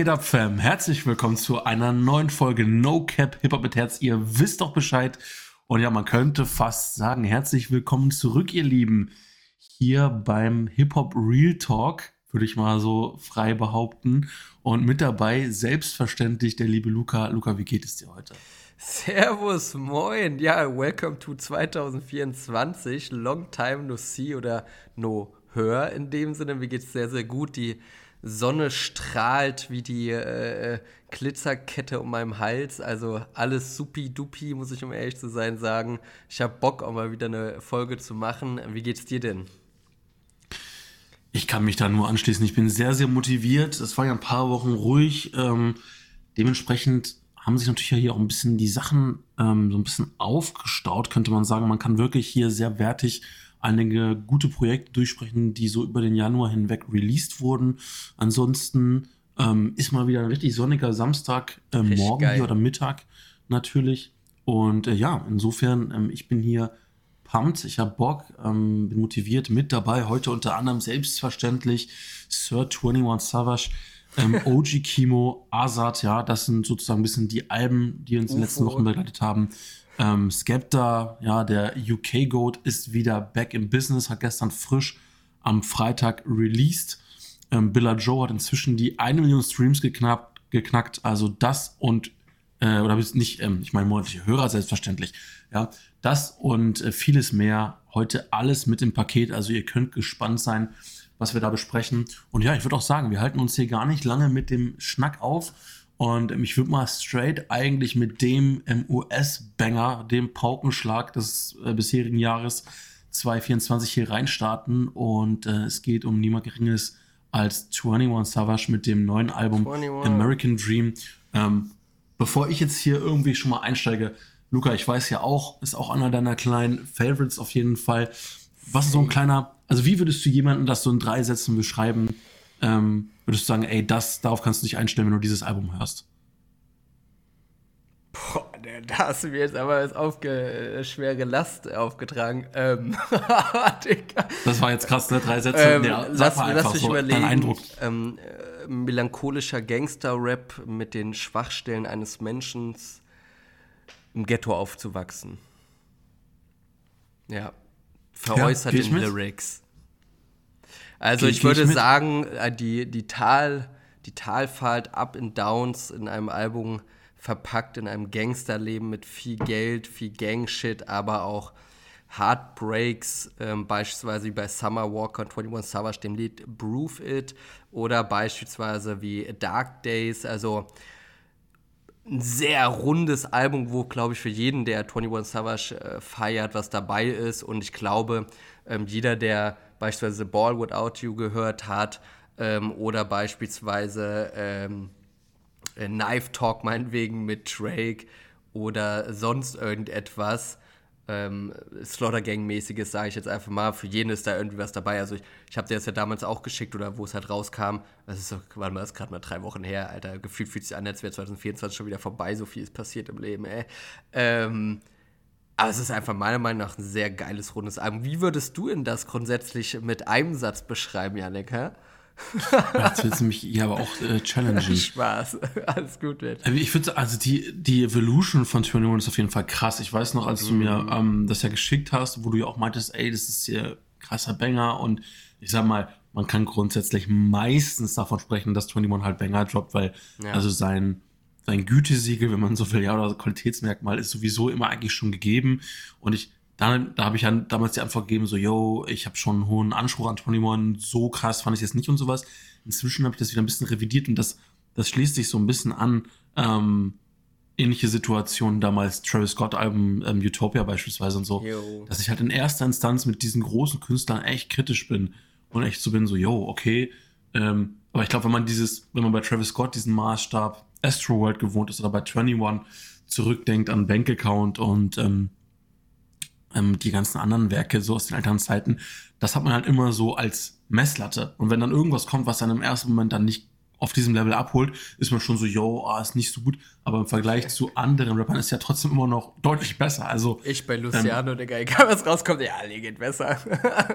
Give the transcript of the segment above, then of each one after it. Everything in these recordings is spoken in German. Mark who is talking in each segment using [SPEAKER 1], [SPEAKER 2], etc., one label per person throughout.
[SPEAKER 1] Geht ab, Fam? Herzlich willkommen zu einer neuen Folge No Cap Hip Hop mit Herz. Ihr wisst doch Bescheid. Und ja, man könnte fast sagen, herzlich willkommen zurück, ihr Lieben. Hier beim Hip Hop Real Talk, würde ich mal so frei behaupten. Und mit dabei selbstverständlich der liebe Luca. Luca, wie geht es dir heute?
[SPEAKER 2] Servus, moin. Ja, welcome to 2024. Long time no see oder no hör in dem Sinne. Mir geht es sehr, sehr gut. Die Sonne strahlt wie die äh, Glitzerkette um meinem Hals. Also alles supi-dupi, muss ich um ehrlich zu sein sagen. Ich habe Bock, auch mal wieder eine Folge zu machen. Wie geht's dir denn?
[SPEAKER 1] Ich kann mich da nur anschließen. Ich bin sehr, sehr motiviert. Es war ja ein paar Wochen ruhig. Ähm, dementsprechend haben sich natürlich ja hier auch ein bisschen die Sachen ähm, so ein bisschen aufgestaut, könnte man sagen. Man kann wirklich hier sehr wertig einige gute Projekte durchsprechen, die so über den Januar hinweg released wurden. Ansonsten ähm, ist mal wieder ein richtig sonniger Samstag, äh, morgen geil. hier oder Mittag natürlich. Und äh, ja, insofern, ähm, ich bin hier pumped, ich habe Bock, ähm, bin motiviert mit dabei. Heute unter anderem selbstverständlich Sir 21 Savage, ähm, OG Kimo, Azad, ja, das sind sozusagen ein bisschen die Alben, die uns in den letzten Wochen begleitet haben. Ähm, Skepta, ja, der UK-Goat ist wieder back in business, hat gestern frisch am Freitag released. Ähm, Billa Joe hat inzwischen die eine Million Streams geknackt, geknackt also das und, äh, oder nicht, ähm, ich meine monatliche Hörer selbstverständlich, ja, das und äh, vieles mehr. Heute alles mit dem Paket, also ihr könnt gespannt sein, was wir da besprechen. Und ja, ich würde auch sagen, wir halten uns hier gar nicht lange mit dem Schnack auf und ich würde mal straight eigentlich mit dem ähm, US-Banger, dem Paukenschlag des äh, bisherigen Jahres 2024 hier reinstarten. Und äh, es geht um niemand Geringes als 21 Savage mit dem neuen Album 21. American Dream. Ähm, bevor ich jetzt hier irgendwie schon mal einsteige, Luca, ich weiß ja auch, ist auch einer deiner kleinen Favorites auf jeden Fall. Was ist so ein kleiner, also wie würdest du jemanden das so in drei Sätzen beschreiben, ähm, würdest du sagen, ey, das, darauf kannst du dich einstellen, wenn du dieses Album hörst?
[SPEAKER 2] Boah, da hast du mir jetzt aber das aufge äh, schwere Last aufgetragen. Ähm,
[SPEAKER 1] das war jetzt krass, ne? Drei Sätze.
[SPEAKER 2] Ähm, ja, lass, lass mich so überlegen. Eindruck. Ähm, äh, melancholischer Gangster-Rap mit den Schwachstellen eines Menschen im Ghetto aufzuwachsen. Ja. Veräußert ja, in Lyrics. Also Ge ich würde ich sagen, äh, die, die, Tal, die Talfahrt Up and Downs in einem Album verpackt in einem Gangsterleben mit viel Geld, viel Gangshit, aber auch Heartbreaks, ähm, beispielsweise wie bei Summer Walker und 21 Savage, dem Lied Proof It, oder beispielsweise wie Dark Days, also ein sehr rundes Album, wo, glaube ich, für jeden, der 21 Savage äh, feiert, was dabei ist. Und ich glaube, ähm, jeder, der beispielsweise Ball Without You gehört hat ähm, oder beispielsweise ähm, äh, Knife Talk meinetwegen mit Drake oder sonst irgendetwas. Ähm, Slaughter Gang-mäßiges, sage ich jetzt einfach mal. Für jeden ist da irgendwie was dabei. Also ich, ich habe dir das ja damals auch geschickt oder wo es halt rauskam. Das ist so, warte mal, das ist gerade mal drei Wochen her, Alter. Gefühlt fühlt sich an, als wäre 2024 schon wieder vorbei. So viel ist passiert im Leben, ey. Ähm, aber es ist einfach meiner Meinung nach ein sehr geiles, rundes Album. Wie würdest du denn das grundsätzlich mit einem Satz beschreiben, Janik? Hä?
[SPEAKER 1] Jetzt willst du mich hier aber auch äh, challengen.
[SPEAKER 2] Spaß, alles gut wird.
[SPEAKER 1] Also ich finde, also die, die Evolution von 21 ist auf jeden Fall krass. Ich weiß noch, als du mir mhm. ähm, das ja geschickt hast, wo du ja auch meintest, ey, das ist hier krasser Banger und ich sag mal, man kann grundsätzlich meistens davon sprechen, dass 21 halt Banger droppt, weil ja. also sein sein Gütesiegel, wenn man so will, ja, oder Qualitätsmerkmal ist sowieso immer eigentlich schon gegeben. Und ich, da, da habe ich ja damals die Antwort gegeben, so, yo, ich habe schon einen hohen Anspruch an 21, so krass fand ich jetzt nicht und sowas. Inzwischen habe ich das wieder ein bisschen revidiert und das, das schließt sich so ein bisschen an, ähm, ähnliche Situationen damals, Travis Scott-Album ähm, Utopia beispielsweise und so, yo. dass ich halt in erster Instanz mit diesen großen Künstlern echt kritisch bin und echt so bin, so, yo, okay, ähm, aber ich glaube, wenn man dieses, wenn man bei Travis Scott diesen Maßstab Astroworld gewohnt ist oder bei 21 zurückdenkt an Bank Account und ähm, ähm, die ganzen anderen Werke so aus den alten Zeiten, das hat man halt immer so als Messlatte. Und wenn dann irgendwas kommt, was dann im ersten Moment dann nicht auf diesem Level abholt, ist man schon so, yo, ah, ist nicht so gut. Aber im Vergleich zu anderen Rappern ist ja trotzdem immer noch deutlich besser. Also
[SPEAKER 2] ich bei Luciano, ähm, Digga, egal was rauskommt, ja, nee, geht besser.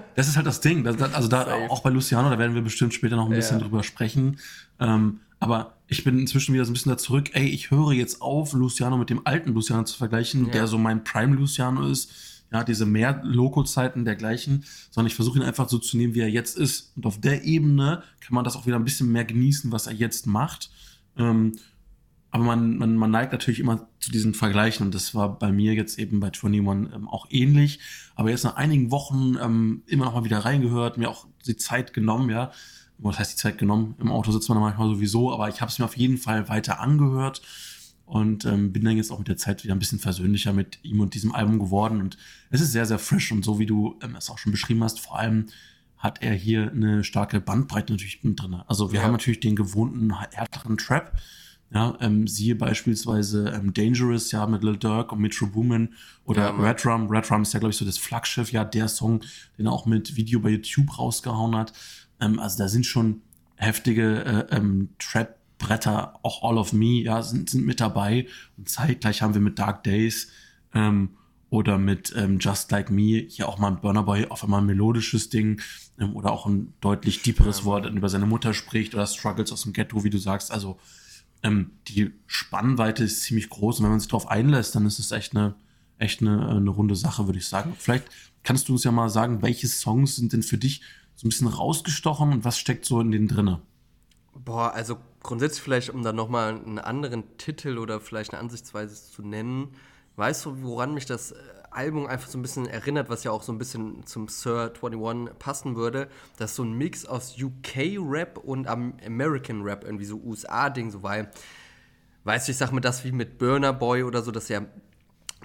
[SPEAKER 1] das ist halt das Ding. Das, also da Safe. auch bei Luciano, da werden wir bestimmt später noch ein bisschen ja. drüber sprechen. Ähm, Aber ich bin inzwischen wieder so ein bisschen da zurück, ey, ich höre jetzt auf, Luciano mit dem alten Luciano zu vergleichen, ja. der so mein Prime Luciano ist. Ja, diese mehr Loco-Zeiten dergleichen, sondern ich versuche ihn einfach so zu nehmen, wie er jetzt ist. Und auf der Ebene kann man das auch wieder ein bisschen mehr genießen, was er jetzt macht. Ähm, aber man, man, man neigt natürlich immer zu diesen Vergleichen und das war bei mir jetzt eben bei 21 ähm, auch ähnlich. Aber jetzt nach einigen Wochen ähm, immer noch mal wieder reingehört, mir auch die Zeit genommen, ja. Was heißt die Zeit genommen? Im Auto sitzt man manchmal sowieso, aber ich habe es mir auf jeden Fall weiter angehört und ähm, bin dann jetzt auch mit der Zeit wieder ein bisschen versöhnlicher mit ihm und diesem Album geworden. Und es ist sehr, sehr frisch und so wie du ähm, es auch schon beschrieben hast, vor allem hat er hier eine starke Bandbreite natürlich mit drin. Also wir ja. haben natürlich den gewohnten härteren Trap, ja, ähm, siehe beispielsweise ähm, Dangerous, ja, mit Lil Durk und Metro Boomin oder ja, Red Rum. Red Rum ist ja, glaube ich, so das Flaggschiff, ja, der Song, den er auch mit Video bei YouTube rausgehauen hat. Ähm, also da sind schon heftige äh, ähm, Trap-Bretter, auch All of Me, ja, sind, sind mit dabei. Und zeitgleich haben wir mit Dark Days ähm, oder mit ähm, Just Like Me hier auch mal ein Burner Boy auf einmal ein melodisches Ding ähm, oder auch ein deutlich deeperes ja. Wort, über seine Mutter spricht oder Struggles aus dem Ghetto, wie du sagst. Also ähm, die Spannweite ist ziemlich groß und wenn man sich darauf einlässt, dann ist es echt eine, echt eine, eine runde Sache, würde ich sagen. Vielleicht kannst du uns ja mal sagen, welche Songs sind denn für dich so ein bisschen rausgestochen und was steckt so in denen drinne?
[SPEAKER 2] Boah, also grundsätzlich vielleicht, um da nochmal einen anderen Titel oder vielleicht eine Ansichtsweise zu nennen, weißt du, woran mich das äh, Album einfach so ein bisschen erinnert, was ja auch so ein bisschen zum Sir 21 passen würde. Das ist so ein Mix aus UK-Rap und American-Rap, irgendwie so USA-Ding, so weil, weißt du, ich sag mal das wie mit Burner Boy oder so, das ist ja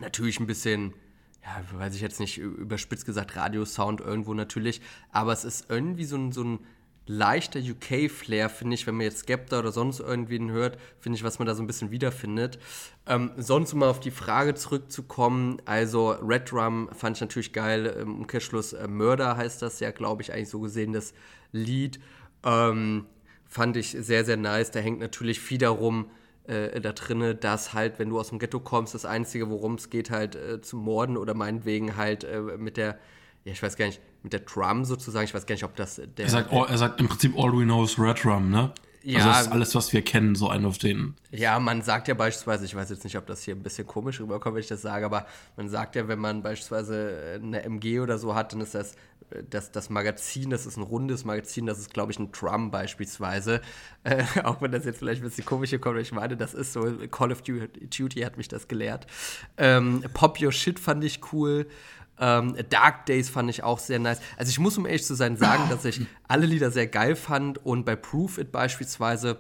[SPEAKER 2] natürlich ein bisschen, ja, weiß ich jetzt nicht, überspitzt gesagt, Radiosound irgendwo natürlich, aber es ist irgendwie so ein, so ein leichter UK-Flair, finde ich, wenn man jetzt Skepta oder sonst irgendwen hört, finde ich, was man da so ein bisschen wiederfindet. Ähm, sonst, um mal auf die Frage zurückzukommen, also Red Drum fand ich natürlich geil, im Umkehrschluss äh, Murder heißt das ja, glaube ich, eigentlich so gesehen, das Lied. Ähm, fand ich sehr, sehr nice. Da hängt natürlich viel darum, äh, da drinne, dass halt, wenn du aus dem Ghetto kommst, das Einzige, worum es geht, halt äh, zu morden oder meinetwegen halt äh, mit der ja, ich weiß gar nicht, mit der Drum sozusagen, ich weiß gar nicht, ob das der.
[SPEAKER 1] Er sagt, all, er sagt im Prinzip All We Know is Red Drum, ne? Ja. Also das ist alles, was wir kennen, so einen auf den.
[SPEAKER 2] Ja, man sagt ja beispielsweise, ich weiß jetzt nicht, ob das hier ein bisschen komisch rüberkommt, wenn ich das sage, aber man sagt ja, wenn man beispielsweise eine MG oder so hat, dann ist das das, das Magazin, das ist ein rundes Magazin, das ist, glaube ich, ein Drum beispielsweise. Äh, auch wenn das jetzt vielleicht ein bisschen komisch hier kommt, ich meine, das ist so, Call of Duty hat mich das gelehrt. Ähm, Pop Your Shit fand ich cool. Ähm, Dark Days fand ich auch sehr nice. Also ich muss, um ehrlich zu sein, sagen, dass ich alle Lieder sehr geil fand und bei Proof It beispielsweise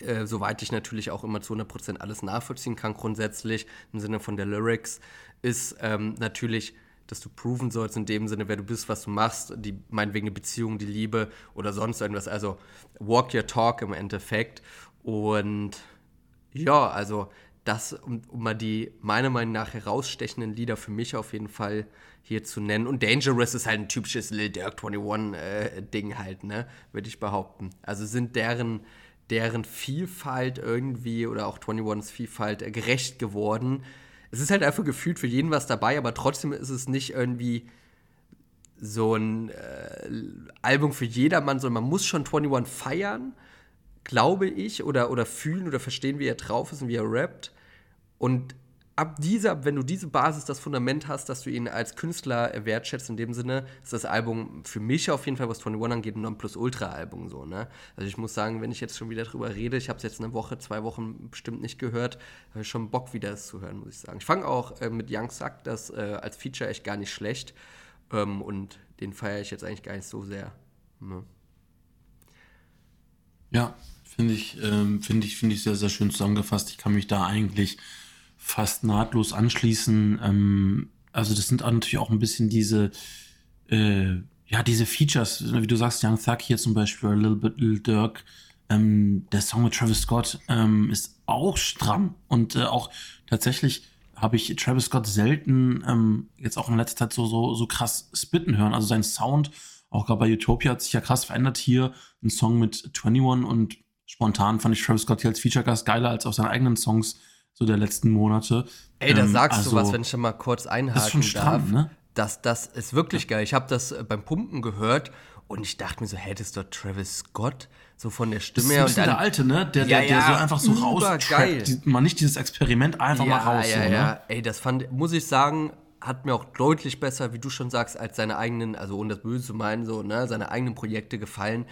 [SPEAKER 2] äh, soweit ich natürlich auch immer zu 100% alles nachvollziehen kann, grundsätzlich im Sinne von der Lyrics, ist ähm, natürlich, dass du proven sollst in dem Sinne, wer du bist, was du machst, die meinetwegen eine Beziehung, die Liebe oder sonst irgendwas. Also walk your talk im Endeffekt. Und ja, also das, um, um, mal die meiner Meinung nach herausstechenden Lieder für mich auf jeden Fall hier zu nennen. Und Dangerous ist halt ein typisches Lil Durk 21-Ding äh, halt, ne? Würde ich behaupten. Also sind deren, deren Vielfalt irgendwie oder auch 21s Vielfalt äh, gerecht geworden. Es ist halt einfach gefühlt für jeden was dabei, aber trotzdem ist es nicht irgendwie so ein äh, Album für jedermann, sondern man muss schon 21 feiern glaube ich, oder, oder fühlen oder verstehen, wie er drauf ist und wie er rappt. Und ab dieser, wenn du diese Basis, das Fundament hast, dass du ihn als Künstler wertschätzt, in dem Sinne, ist das Album für mich auf jeden Fall, was 21 angeht, ein Nonplusultra-Album so, ne? Also ich muss sagen, wenn ich jetzt schon wieder drüber rede, ich habe es jetzt eine Woche, zwei Wochen bestimmt nicht gehört, habe ich schon Bock, wieder es zu hören, muss ich sagen. Ich fange auch äh, mit Young Suck, das äh, als Feature echt gar nicht schlecht ähm, und den feiere ich jetzt eigentlich gar nicht so sehr. Ne?
[SPEAKER 1] Ja, finde ich, ähm, finde ich, finde ich sehr, sehr schön zusammengefasst. Ich kann mich da eigentlich fast nahtlos anschließen. Ähm, also das sind natürlich auch ein bisschen diese, äh, ja, diese Features, wie du sagst, Young Thug hier zum Beispiel, Little Bit Lil Dirk, ähm, der Song mit Travis Scott ähm, ist auch stramm und äh, auch tatsächlich habe ich Travis Scott selten ähm, jetzt auch in letzter Zeit so, so, so krass spitten hören. Also sein Sound, auch gerade bei Utopia, hat sich ja krass verändert hier. Ein Song mit 21 und spontan fand ich Travis Scott hier als Feature-Gast geiler als auf seinen eigenen Songs so der letzten Monate.
[SPEAKER 2] Ey, da ähm, sagst also, du was, wenn ich schon mal kurz einhaken das ist schon stramm, darf. Ne? Das, das ist wirklich geil. Ich habe das äh, beim Pumpen gehört Und ich dachte mir so, hättest du Travis Scott so von der Stimme
[SPEAKER 1] her. Das ist
[SPEAKER 2] und
[SPEAKER 1] dann, der alte, ne? Der, der, ja, der so einfach so raus. Man nicht dieses Experiment einfach ja, mal raus. Ja, so, ja. Ne?
[SPEAKER 2] Ey, das fand, muss ich sagen, hat mir auch deutlich besser, wie du schon sagst, als seine eigenen, also ohne das Böse zu meinen, so, ne, seine eigenen Projekte gefallen.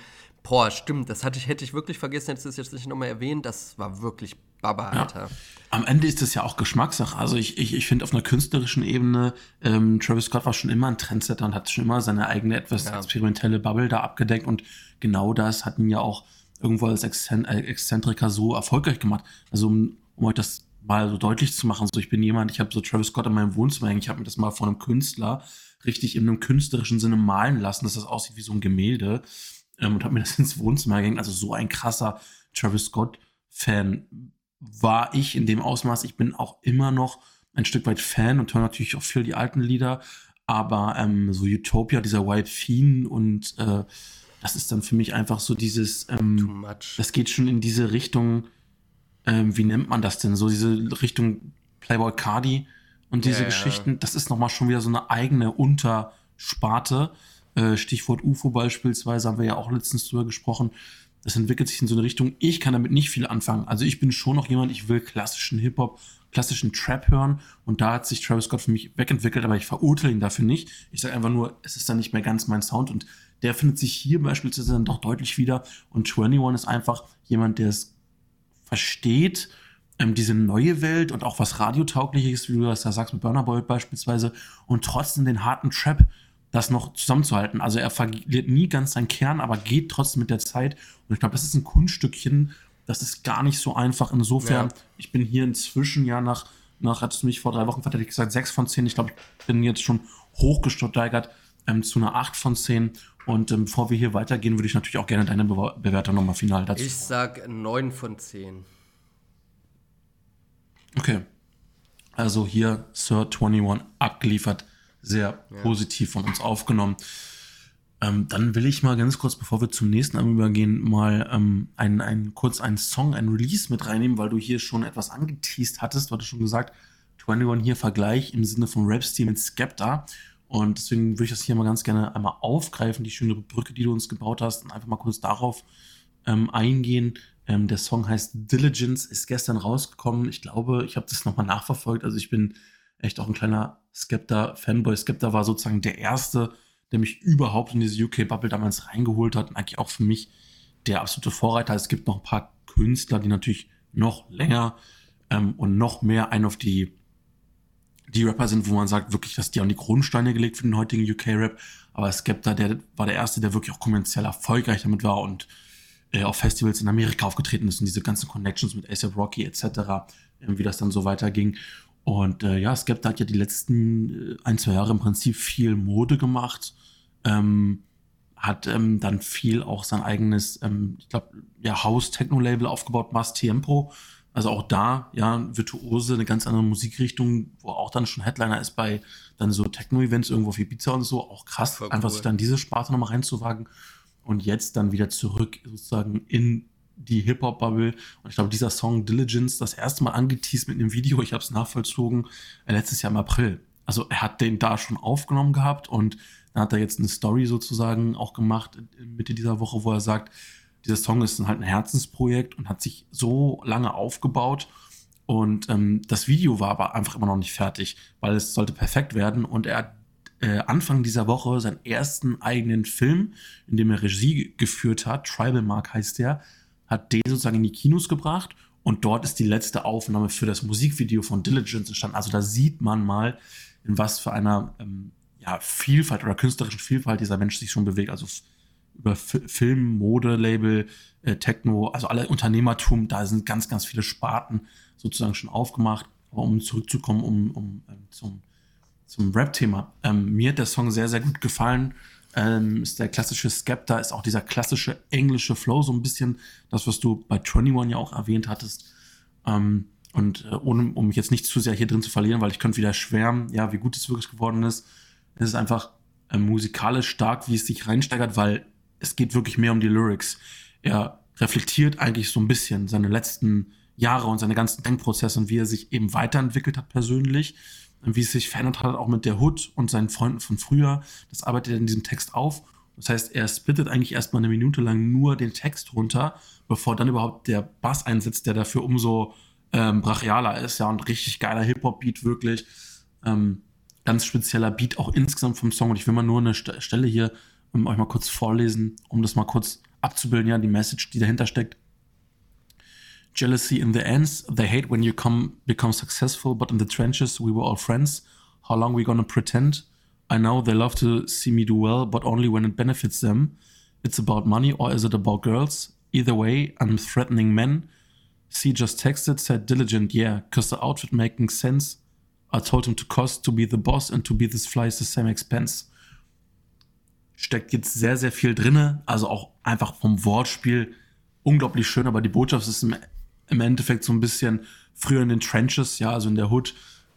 [SPEAKER 2] Boah, stimmt, das hatte ich, hätte ich wirklich vergessen, hättest du es jetzt nicht nochmal erwähnt. Das war wirklich Baba, Alter. Ja.
[SPEAKER 1] Am Ende ist das ja auch Geschmackssache. Also ich, ich, ich finde auf einer künstlerischen Ebene, ähm, Travis Scott war schon immer ein Trendsetter und hat schon immer seine eigene etwas ja. experimentelle Bubble da abgedeckt und genau das hat ihn ja auch irgendwo als äh, Exzentriker so erfolgreich gemacht. Also um, um euch das mal so deutlich zu machen, so ich bin jemand, ich habe so Travis Scott in meinem Wohnzimmer hängen, ich habe mir das mal von einem Künstler richtig in einem künstlerischen Sinne malen lassen, dass das aussieht wie so ein Gemälde ähm, und habe mir das ins Wohnzimmer gehängt. Also so ein krasser Travis Scott-Fan war ich in dem Ausmaß. Ich bin auch immer noch ein Stück weit Fan und höre natürlich auch viel die alten Lieder. Aber ähm, so Utopia, dieser White Fiend und äh, das ist dann für mich einfach so dieses, ähm, das geht schon in diese Richtung, ähm, wie nennt man das denn? So diese Richtung Playboy Cardi und diese ja, Geschichten. Das ist nochmal schon wieder so eine eigene Untersparte. Äh, Stichwort UFO beispielsweise haben wir ja auch letztens drüber gesprochen. Das entwickelt sich in so eine Richtung. Ich kann damit nicht viel anfangen. Also ich bin schon noch jemand, ich will klassischen Hip-Hop, klassischen Trap hören. Und da hat sich Travis Scott für mich wegentwickelt, aber ich verurteile ihn dafür nicht. Ich sage einfach nur, es ist dann nicht mehr ganz mein Sound. Und der findet sich hier beispielsweise dann doch deutlich wieder. Und 21 ist einfach jemand, der es versteht, ähm, diese neue Welt und auch was radiotaugliches, wie du das da sagst mit Burner Boy beispielsweise, und trotzdem den harten Trap das noch zusammenzuhalten. Also er verliert nie ganz seinen Kern, aber geht trotzdem mit der Zeit. Und ich glaube, das ist ein Kunststückchen, das ist gar nicht so einfach. Insofern, ja. ich bin hier inzwischen ja nach, nach, hattest du mich vor drei Wochen verteidigt gesagt, sechs von zehn. Ich glaube, ich bin jetzt schon hochgesteigert ähm, zu einer acht von zehn. Und ähm, bevor wir hier weitergehen, würde ich natürlich auch gerne deine Be Bewertung nochmal final dazu.
[SPEAKER 2] Ich sag neun von zehn.
[SPEAKER 1] Okay. Also hier Sir 21 abgeliefert sehr ja. positiv von uns aufgenommen. Ähm, dann will ich mal ganz kurz, bevor wir zum nächsten Album übergehen, mal ähm, ein, ein, kurz einen Song, ein Release mit reinnehmen, weil du hier schon etwas angeteased hattest. Du hattest schon gesagt, 21 hier Vergleich im Sinne von Rap-Stil mit Skepta. Und deswegen würde ich das hier mal ganz gerne einmal aufgreifen, die schöne Brücke, die du uns gebaut hast, und einfach mal kurz darauf ähm, eingehen. Ähm, der Song heißt Diligence, ist gestern rausgekommen. Ich glaube, ich habe das nochmal nachverfolgt. Also ich bin echt auch ein kleiner Skepta-Fanboy. Skepta war sozusagen der erste, der mich überhaupt in diese UK-Bubble damals reingeholt hat und eigentlich auch für mich der absolute Vorreiter. Es gibt noch ein paar Künstler, die natürlich noch länger ähm, und noch mehr ein auf die, die Rapper sind, wo man sagt, wirklich, dass die an die Grundsteine gelegt für den heutigen UK-Rap. Aber Skepta, der war der erste, der wirklich auch kommerziell erfolgreich damit war und äh, auf Festivals in Amerika aufgetreten ist und diese ganzen Connections mit ASAP Rocky etc., äh, wie das dann so weiterging. Und äh, ja, Skepta hat ja die letzten äh, ein, zwei Jahre im Prinzip viel Mode gemacht. Ähm, hat ähm, dann viel auch sein eigenes, ähm, ich glaube, ja, House-Techno-Label aufgebaut, Mass Tempo. Also auch da, ja, Virtuose, eine ganz andere Musikrichtung, wo auch dann schon Headliner ist bei dann so Techno-Events irgendwo auf Ibiza und so. Auch krass, Voll einfach cool. sich dann diese Sparte nochmal reinzuwagen. Und jetzt dann wieder zurück sozusagen in die Hip-Hop-Bubble. Und ich glaube, dieser Song Diligence, das erste Mal angeteased mit einem Video, ich habe es nachvollzogen, äh, letztes Jahr im April. Also er hat den da schon aufgenommen gehabt und dann hat er jetzt eine Story sozusagen auch gemacht Mitte dieser Woche, wo er sagt, dieser Song ist halt ein Herzensprojekt und hat sich so lange aufgebaut. Und ähm, das Video war aber einfach immer noch nicht fertig, weil es sollte perfekt werden. Und er hat äh, Anfang dieser Woche seinen ersten eigenen Film, in dem er Regie geführt hat, Tribal Mark heißt der, hat den sozusagen in die Kinos gebracht und dort ist die letzte Aufnahme für das Musikvideo von Diligence entstanden. Also da sieht man mal, in was für einer ähm, ja, Vielfalt oder künstlerischen Vielfalt dieser Mensch sich schon bewegt. Also über F Film, Mode, Label, äh, Techno, also alle Unternehmertum, da sind ganz, ganz viele Sparten sozusagen schon aufgemacht. Aber um zurückzukommen, um, um ähm, zum, zum Rap-Thema. Ähm, mir hat der Song sehr, sehr gut gefallen ähm, ist der klassische Skepta, ist auch dieser klassische englische Flow, so ein bisschen das, was du bei 21 ja auch erwähnt hattest. Ähm, und äh, ohne, um mich jetzt nicht zu sehr hier drin zu verlieren, weil ich könnte wieder schwärmen, ja, wie gut es wirklich geworden ist. Es ist einfach äh, musikalisch stark, wie es sich reinsteigert, weil es geht wirklich mehr um die Lyrics. Er reflektiert eigentlich so ein bisschen seine letzten Jahre und seine ganzen Denkprozesse und wie er sich eben weiterentwickelt hat persönlich wie es sich verändert hat, auch mit der Hood und seinen Freunden von früher. Das arbeitet er in diesem Text auf. Das heißt, er splittet eigentlich erstmal eine Minute lang nur den Text runter, bevor dann überhaupt der Bass einsetzt, der dafür umso ähm, brachialer ist, ja, und richtig geiler Hip-Hop-Beat, wirklich. Ähm, ganz spezieller Beat auch insgesamt vom Song. Und ich will mal nur eine St Stelle hier um, euch mal kurz vorlesen, um das mal kurz abzubilden, ja, die Message, die dahinter steckt. Jealousy in the ends, they hate when you come become successful, but in the trenches we were all friends. How long we gonna pretend? I know they love to see me do well, but only when it benefits them. It's about money or is it about girls? Either way, I'm threatening men. C just texted, said diligent, yeah, cause the outfit making sense. I told him to cost to be the boss and to be this fly is the same expense. Steckt jetzt sehr, sehr viel drinne, also auch einfach vom Wortspiel unglaublich schön, aber die Botschaft ist im, im Endeffekt so ein bisschen früher in den Trenches, ja, also in der Hood,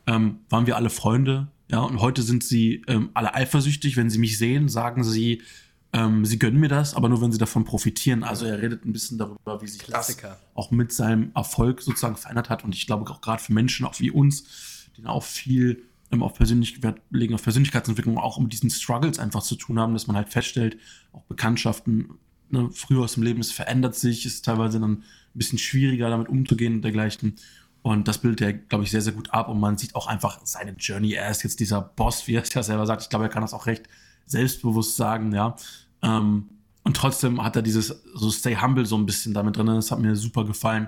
[SPEAKER 1] ähm, waren wir alle Freunde, ja, und heute sind sie ähm, alle eifersüchtig. Wenn sie mich sehen, sagen sie, ähm, sie gönnen mir das, aber nur wenn sie davon profitieren. Also er redet ein bisschen darüber, wie sich Klassiker. das auch mit seinem Erfolg sozusagen verändert hat. Und ich glaube auch gerade für Menschen, auch wie uns, die auch viel ähm, auf Persönlichkeit legen, auf Persönlichkeitsentwicklung, auch mit diesen Struggles einfach zu tun haben, dass man halt feststellt, auch Bekanntschaften ne, früher aus dem Leben, es verändert sich, ist teilweise dann bisschen schwieriger damit umzugehen und dergleichen. Und das bildet er, glaube ich, sehr, sehr gut ab. Und man sieht auch einfach seine Journey. Er ist jetzt dieser Boss, wie er es ja selber sagt. Ich glaube, er kann das auch recht selbstbewusst sagen, ja. Ähm, und trotzdem hat er dieses so Stay Humble so ein bisschen damit drin. Das hat mir super gefallen.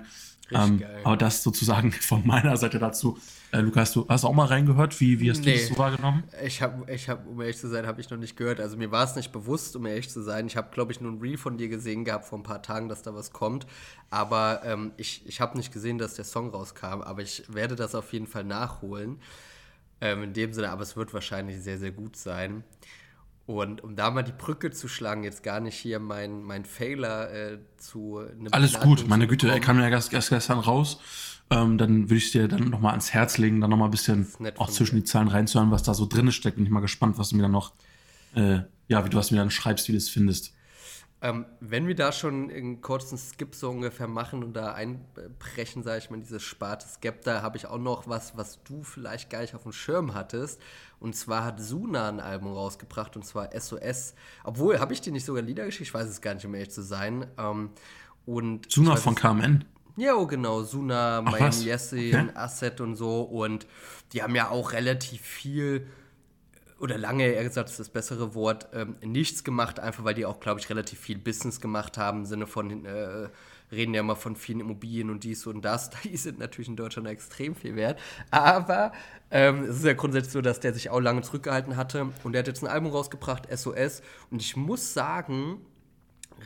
[SPEAKER 1] Ähm, aber das sozusagen von meiner Seite dazu. Äh, Lukas, du hast auch mal reingehört? Wie, wie hast nee, du das so wahrgenommen?
[SPEAKER 2] Ich habe, ich hab, um ehrlich zu sein, habe ich noch nicht gehört. Also mir war es nicht bewusst, um ehrlich zu sein. Ich habe, glaube ich, nur ein Reel von dir gesehen gehabt vor ein paar Tagen, dass da was kommt. Aber ähm, ich, ich habe nicht gesehen, dass der Song rauskam. Aber ich werde das auf jeden Fall nachholen. Ähm, in dem Sinne, aber es wird wahrscheinlich sehr, sehr gut sein. Und um da mal die Brücke zu schlagen, jetzt gar nicht hier mein, mein Failer äh, zu
[SPEAKER 1] Alles Platten gut, meine Güte, er kam ja erst, erst gestern raus. Ähm, dann würde ich es dir dann nochmal ans Herz legen, dann nochmal ein bisschen auch zwischen die Zahlen reinzuhören, was da so drin steckt. Bin ich mal gespannt, was du mir dann noch, äh, ja, wie du was mir dann schreibst, wie du es findest.
[SPEAKER 2] Ähm, wenn wir da schon einen kurzen Skip so ungefähr machen und da einbrechen, sage ich mal, diese Sparte Skepta, habe ich auch noch was, was du vielleicht gar nicht auf dem Schirm hattest. Und zwar hat Suna ein Album rausgebracht und zwar SOS. Obwohl, habe ich dir nicht sogar Lieder geschickt? Ich weiß es gar nicht, um ehrlich zu sein. Ähm, und
[SPEAKER 1] Suna von KMN?
[SPEAKER 2] Ja, oh, genau. Suna, Miami Yassin, okay. Asset und so. Und die haben ja auch relativ viel oder lange, eher gesagt, ist das bessere Wort, ähm, nichts gemacht, einfach weil die auch, glaube ich, relativ viel Business gemacht haben, im Sinne von, äh, reden ja immer von vielen Immobilien und dies und das. Die sind natürlich in Deutschland extrem viel wert. Aber ähm, es ist ja grundsätzlich so, dass der sich auch lange zurückgehalten hatte und der hat jetzt ein Album rausgebracht, SOS. Und ich muss sagen,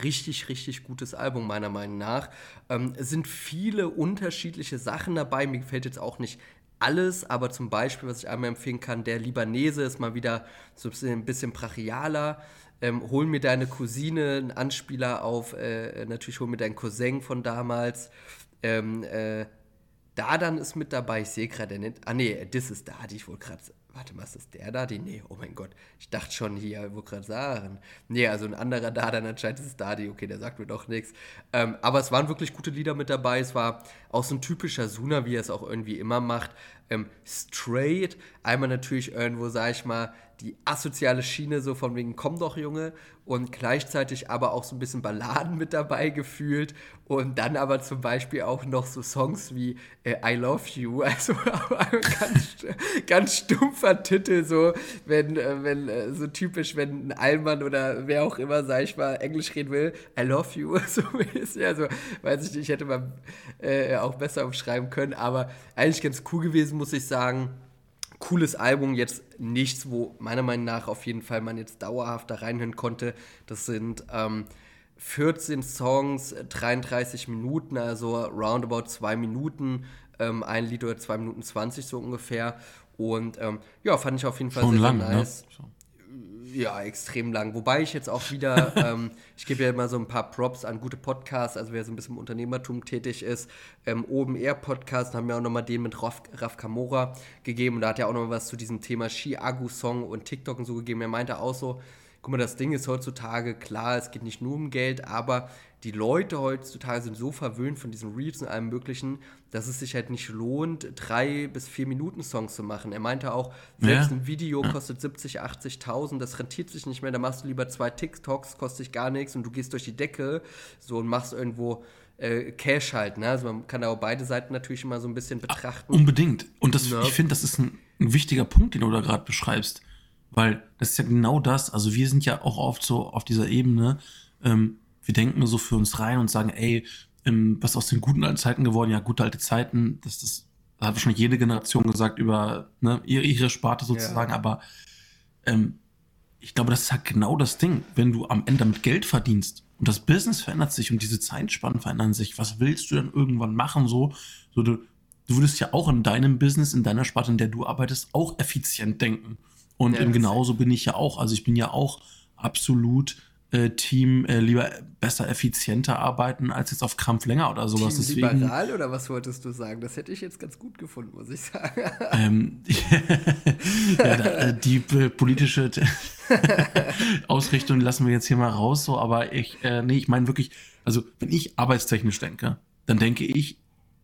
[SPEAKER 2] richtig, richtig gutes Album, meiner Meinung nach. Ähm, es sind viele unterschiedliche Sachen dabei. Mir gefällt jetzt auch nicht alles, aber zum Beispiel, was ich einmal empfehlen kann, der Libanese ist mal wieder so ein bisschen brachialer. Ähm, hol mir deine Cousine, ein Anspieler auf, äh, natürlich hol mir deinen Cousin von damals. Ähm, äh, Dadan ist mit dabei, ich sehe gerade nicht. Ah, nee, das ist Dadi, ich wollte gerade Warte mal, ist das der Dadi? Nee, oh mein Gott. Ich dachte schon hier, wo gerade sagen. Nee, also ein anderer Dadan anscheinend ist es Dadi. Okay, der sagt mir doch nichts. Ähm, aber es waren wirklich gute Lieder mit dabei. Es war auch so ein typischer Suna, wie er es auch irgendwie immer macht. Ähm, straight. Einmal natürlich irgendwo, sag ich mal, die asoziale Schiene, so von wegen, komm doch, Junge, und gleichzeitig aber auch so ein bisschen Balladen mit dabei gefühlt und dann aber zum Beispiel auch noch so Songs wie äh, I Love You, also ganz, ganz stumpfer Titel, so, wenn, äh, wenn äh, so typisch, wenn ein Allmann oder wer auch immer, sag ich mal, Englisch reden will, I Love You, so ist ja so, weiß ich nicht, ich hätte mal äh, auch besser umschreiben können, aber eigentlich ganz cool gewesen, muss ich sagen cooles Album, jetzt nichts, wo meiner Meinung nach auf jeden Fall man jetzt dauerhaft da reinhören konnte. Das sind ähm, 14 Songs, 33 Minuten, also roundabout zwei Minuten, ähm, ein Lied oder zwei Minuten 20 so ungefähr. Und ähm, ja, fand ich auf jeden Fall
[SPEAKER 1] Schon sehr, lang, sehr ne? nice.
[SPEAKER 2] Ne? Ja, extrem lang. Wobei ich jetzt auch wieder, ähm, ich gebe ja immer so ein paar Props an gute Podcasts, also wer so ein bisschen im Unternehmertum tätig ist. Ähm, Oben Air Podcast haben wir auch nochmal den mit Raf, Raf Kamora gegeben und da hat er auch noch was zu diesem Thema Ski-Agu-Song und TikTok und so gegeben. Er meinte auch so, guck mal, das Ding ist heutzutage, klar, es geht nicht nur um Geld, aber die Leute heutzutage sind so verwöhnt von diesen Reels und allem Möglichen, dass es sich halt nicht lohnt, drei bis vier Minuten Songs zu machen. Er meinte auch, selbst ja. ein Video kostet 70, 80.000, das rentiert sich nicht mehr, da machst du lieber zwei TikToks, kostet sich gar nichts und du gehst durch die Decke so und machst irgendwo äh, Cash halt. Ne? Also man kann da auch beide Seiten natürlich immer so ein bisschen betrachten.
[SPEAKER 1] Ach, unbedingt. Und das, ja. ich finde, das ist ein, ein wichtiger Punkt, den du da gerade beschreibst. Weil das ist ja genau das. Also wir sind ja auch oft so auf dieser Ebene, ähm, wir denken so für uns rein und sagen, ey, ähm, was aus den guten alten Zeiten geworden? Ja, gute alte Zeiten, das, das, hat wahrscheinlich jede Generation gesagt über ne, ihre, ihre Sparte sozusagen, ja. aber ähm, ich glaube, das ist halt genau das Ding. Wenn du am Ende damit Geld verdienst und das Business verändert sich und diese Zeitspannen verändern sich, was willst du dann irgendwann machen? So, so du, du würdest ja auch in deinem Business, in deiner Sparte, in der du arbeitest, auch effizient denken. Und ja, genauso bin ich ja auch. Also ich bin ja auch absolut äh, Team äh, lieber besser, effizienter arbeiten, als jetzt auf Krampf länger oder sowas.
[SPEAKER 2] Team Deswegen, liberal oder was wolltest du sagen? Das hätte ich jetzt ganz gut gefunden, muss ich sagen.
[SPEAKER 1] Ähm, ja, da, äh, die politische Ausrichtung lassen wir jetzt hier mal raus, so, aber ich, äh, nee, ich meine wirklich, also wenn ich arbeitstechnisch denke, dann denke ich,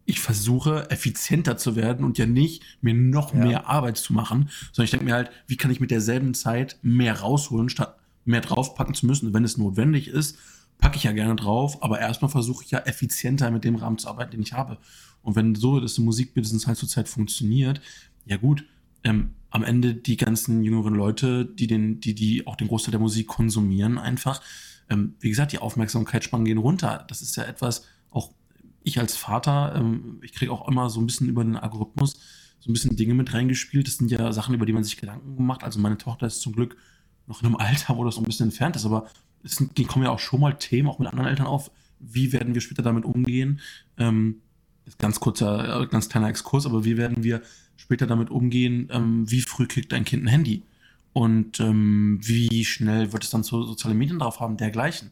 [SPEAKER 1] ich versuche effizienter zu werden und ja nicht mir noch ja. mehr Arbeit zu machen, sondern ich denke mir halt, wie kann ich mit derselben Zeit mehr rausholen, statt mehr draufpacken zu müssen. wenn es notwendig ist, packe ich ja gerne drauf, aber erstmal versuche ich ja effizienter mit dem Rahmen zu arbeiten, den ich habe. Und wenn so das Musikbusiness halt zurzeit funktioniert, ja gut, ähm, am Ende die ganzen jüngeren Leute, die den, die, die auch den Großteil der Musik konsumieren, einfach, ähm, wie gesagt, die Aufmerksamkeitsspannen gehen runter. Das ist ja etwas, ich als Vater, ähm, ich kriege auch immer so ein bisschen über den Algorithmus so ein bisschen Dinge mit reingespielt. Das sind ja Sachen, über die man sich Gedanken macht. Also meine Tochter ist zum Glück noch in einem Alter, wo das so ein bisschen entfernt ist, aber es sind, kommen ja auch schon mal Themen, auch mit anderen Eltern auf. Wie werden wir später damit umgehen? Ähm, ganz kurzer, äh, ganz kleiner Exkurs, aber wie werden wir später damit umgehen? Ähm, wie früh kriegt ein Kind ein Handy? Und ähm, wie schnell wird es dann so soziale Medien drauf haben, dergleichen?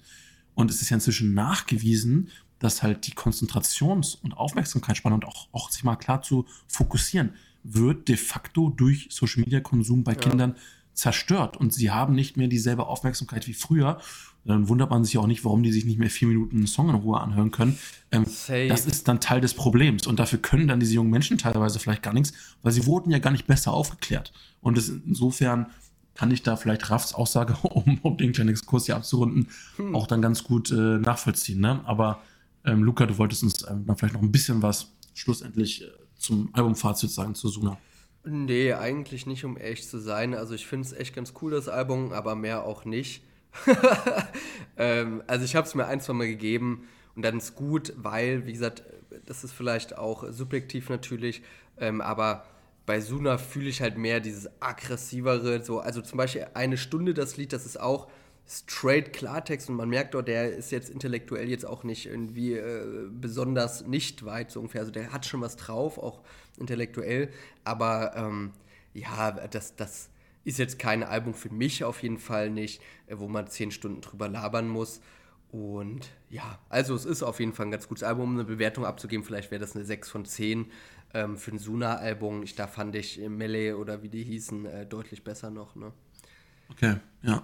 [SPEAKER 1] Und es ist ja inzwischen nachgewiesen, dass halt die Konzentrations- und Aufmerksamkeitsspanne und auch, auch sich mal klar zu fokussieren, wird de facto durch Social Media Konsum bei ja. Kindern zerstört und sie haben nicht mehr dieselbe Aufmerksamkeit wie früher. Dann wundert man sich auch nicht, warum die sich nicht mehr vier Minuten einen Song in Ruhe anhören können. Ähm, das ist dann Teil des Problems und dafür können dann diese jungen Menschen teilweise vielleicht gar nichts, weil sie wurden ja gar nicht besser aufgeklärt. Und das, insofern kann ich da vielleicht Raffs Aussage, um, um den kleinen Exkurs hier abzurunden, hm. auch dann ganz gut äh, nachvollziehen. Ne? Aber ähm, Luca, du wolltest uns ähm, dann vielleicht noch ein bisschen was schlussendlich äh, zum Albumfazit sagen zu Suna.
[SPEAKER 2] Nee, eigentlich nicht, um echt zu sein. Also ich finde es echt ganz cool, das Album, aber mehr auch nicht. ähm, also ich habe es mir ein, zwei Mal gegeben und dann ist gut, weil, wie gesagt, das ist vielleicht auch subjektiv natürlich, ähm, aber bei Suna fühle ich halt mehr dieses aggressivere, so, also zum Beispiel eine Stunde das Lied, das ist auch straight Klartext und man merkt dort, der ist jetzt intellektuell jetzt auch nicht irgendwie äh, besonders nicht weit so ungefähr. Also der hat schon was drauf, auch intellektuell, aber ähm, ja, das, das ist jetzt kein Album für mich auf jeden Fall nicht, äh, wo man zehn Stunden drüber labern muss. Und ja, also es ist auf jeden Fall ein ganz gutes Album, um eine Bewertung abzugeben. Vielleicht wäre das eine 6 von 10 ähm, für ein Suna-Album. Da fand ich Melee oder wie die hießen äh, deutlich besser noch. Ne?
[SPEAKER 1] Okay, ja.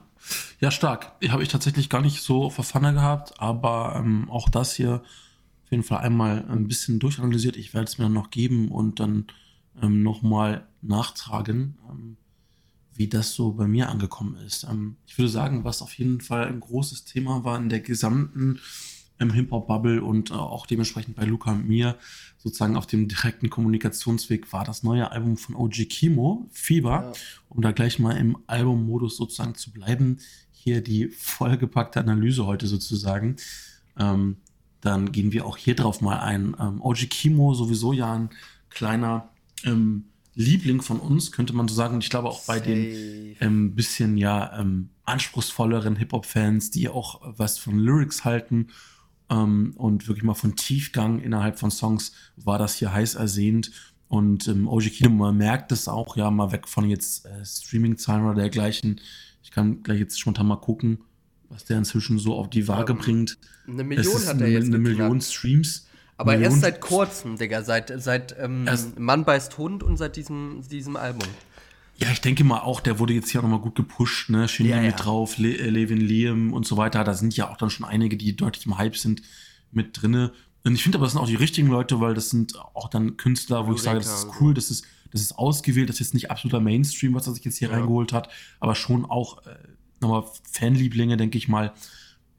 [SPEAKER 1] Ja, stark. Die habe ich tatsächlich gar nicht so auf gehabt, aber ähm, auch das hier auf jeden Fall einmal ein bisschen durchanalysiert. Ich werde es mir dann noch geben und dann ähm, nochmal nachtragen, ähm, wie das so bei mir angekommen ist. Ähm, ich würde sagen, was auf jeden Fall ein großes Thema war in der gesamten im Hip-Hop-Bubble und äh, auch dementsprechend bei Luca und mir sozusagen auf dem direkten Kommunikationsweg war das neue Album von OG Kimo, Fieber, ja. um da gleich mal im Albummodus sozusagen zu bleiben. Hier die vollgepackte Analyse heute sozusagen. Ähm, dann gehen wir auch hier drauf mal ein. Ähm, OG Kimo sowieso ja ein kleiner ähm, Liebling von uns, könnte man so sagen. Und ich glaube auch bei Safe. den ähm, bisschen ja ähm, anspruchsvolleren Hip-Hop-Fans, die auch was von Lyrics halten ähm, und wirklich mal von Tiefgang innerhalb von Songs war das hier heiß ersehnt. Und ähm, OG Kino, man merkt es auch, ja, mal weg von jetzt äh, Streaming-Zahlen oder dergleichen. Ich kann gleich jetzt spontan mal gucken, was der inzwischen so auf die Waage um, bringt.
[SPEAKER 2] Eine Million hat er jetzt.
[SPEAKER 1] Eine Million Streams.
[SPEAKER 2] Aber Million erst seit kurzem, Digga, seit, seit ähm, Mann beißt Hund und seit diesem, diesem Album.
[SPEAKER 1] Ja, ich denke mal auch, der wurde jetzt hier nochmal gut gepusht, ne? Shindy ja, mit ja. drauf, Le äh, Levin Liam und so weiter. Da sind ja auch dann schon einige, die deutlich im Hype sind, mit drinne. Und ich finde aber, das sind auch die richtigen Leute, weil das sind auch dann Künstler, wo Eureka, ich sage, das ist cool, das ist, das ist ausgewählt, das ist jetzt nicht absoluter Mainstream, was er sich jetzt hier ja. reingeholt hat, aber schon auch äh, nochmal Fanlieblinge, denke ich mal.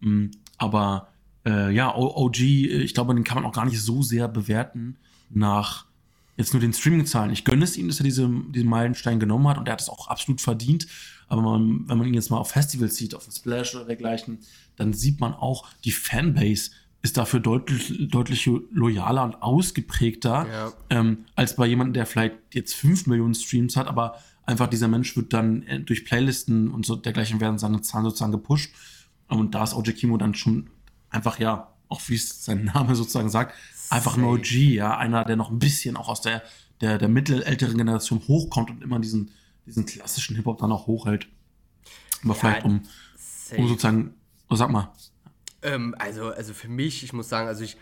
[SPEAKER 1] Mm, aber äh, ja, OG, ich glaube, den kann man auch gar nicht so sehr bewerten nach jetzt nur den Streaming-Zahlen. Ich gönne es ihm, dass er diese, diesen Meilenstein genommen hat und er hat es auch absolut verdient. Aber man, wenn man ihn jetzt mal auf Festivals sieht, auf dem Splash oder dergleichen, dann sieht man auch, die Fanbase ist dafür deutlich, deutlich loyaler und ausgeprägter ja. ähm, als bei jemandem, der vielleicht jetzt 5 Millionen Streams hat, aber einfach dieser Mensch wird dann äh, durch Playlisten und so dergleichen werden seine Zahlen sozusagen gepusht. Und da ist OG Kimo dann schon einfach, ja, auch wie es sein Name sozusagen sagt, einfach ein OG, ja, einer, der noch ein bisschen auch aus der, der, der mittelälteren Generation hochkommt und immer diesen, diesen klassischen Hip-Hop dann auch hochhält. Aber ja, vielleicht um, um sozusagen, oh, sag mal.
[SPEAKER 2] Ähm, also, also für mich, ich muss sagen, also ich,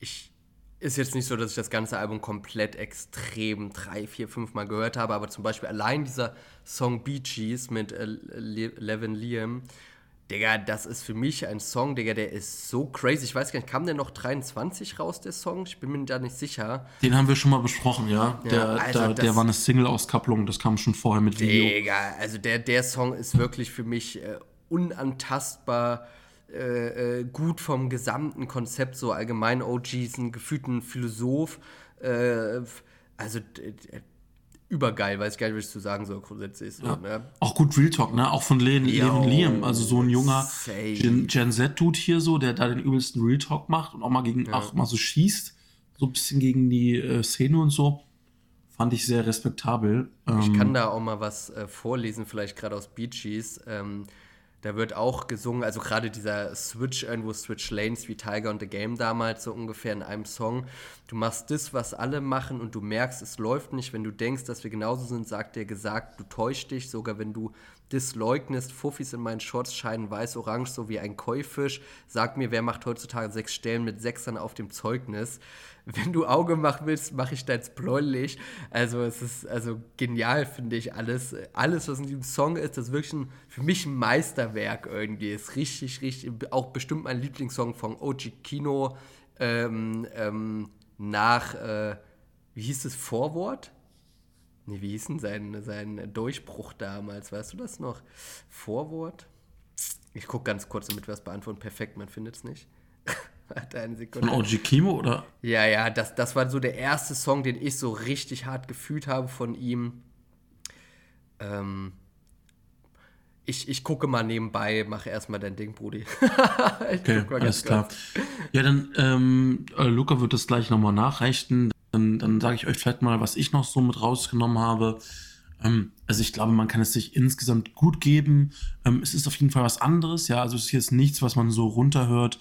[SPEAKER 2] ich ist jetzt nicht so, dass ich das ganze Album komplett extrem drei, vier, fünf Mal gehört habe, aber zum Beispiel allein dieser Song Bee Gees mit äh, Levin Liam, Digga, das ist für mich ein Song, Digga, der ist so crazy. Ich weiß gar nicht, kam der noch 23 raus, der Song? Ich bin mir da nicht sicher.
[SPEAKER 1] Den haben wir schon mal besprochen, ja. ja der, also der, der war eine Single-Auskopplung, das kam schon vorher mit Video.
[SPEAKER 2] Digga, also der, der Song ist wirklich für mich äh, unantastbar äh, äh, gut vom gesamten Konzept, so allgemein OG ist ein gefühlten Philosoph. Äh, also übergeil, weiß ich gar nicht, was ich zu sagen soll, grundsätzlich. So, ja. ne?
[SPEAKER 1] Auch gut Real Talk, ne? Auch von Levin Liam, also so ein junger Gen, Gen Z-Dude hier so, der da den übelsten Real Talk macht und auch mal gegen, ja. auch mal so schießt, so ein bisschen gegen die äh, Szene und so. Fand ich sehr respektabel.
[SPEAKER 2] Ich ähm, kann da auch mal was äh, vorlesen, vielleicht gerade aus Bee Gees. Ähm, da wird auch gesungen, also gerade dieser Switch, irgendwo Switch Lanes wie Tiger und The Game damals so ungefähr in einem Song. Du machst das, was alle machen und du merkst, es läuft nicht. Wenn du denkst, dass wir genauso sind, sagt der gesagt, du täuschst dich. Sogar wenn du das leugnest, Fuffis in meinen Shorts scheinen weiß-orange, so wie ein Keufisch. Sag mir, wer macht heutzutage sechs Stellen mit Sechsern auf dem Zeugnis? wenn du Auge machen willst, mache ich deins bläulich. Also es ist also genial, finde ich, alles. Alles, was in diesem Song ist, das ist wirklich ein, für mich ein Meisterwerk irgendwie. Ist richtig, richtig, auch bestimmt mein Lieblingssong von OG Kino ähm, ähm, nach, äh, wie hieß es, Vorwort? Nee, wie hieß denn sein, sein Durchbruch damals? Weißt du das noch? Vorwort? Ich gucke ganz kurz, damit wir es beantworten. Perfekt, man findet es nicht.
[SPEAKER 1] Warte eine Sekunde. Von OG Kimo, oder?
[SPEAKER 2] Ja, ja, das, das war so der erste Song, den ich so richtig hart gefühlt habe von ihm. Ähm, ich, ich gucke mal nebenbei, mache erstmal dein Ding, Brudi.
[SPEAKER 1] okay, alles klar. Ja, dann, ähm, äh, Luca wird das gleich nochmal nachreichen. Dann, dann sage ich euch vielleicht mal, was ich noch so mit rausgenommen habe. Ähm, also ich glaube, man kann es sich insgesamt gut geben. Ähm, es ist auf jeden Fall was anderes, ja. Also es ist jetzt nichts, was man so runterhört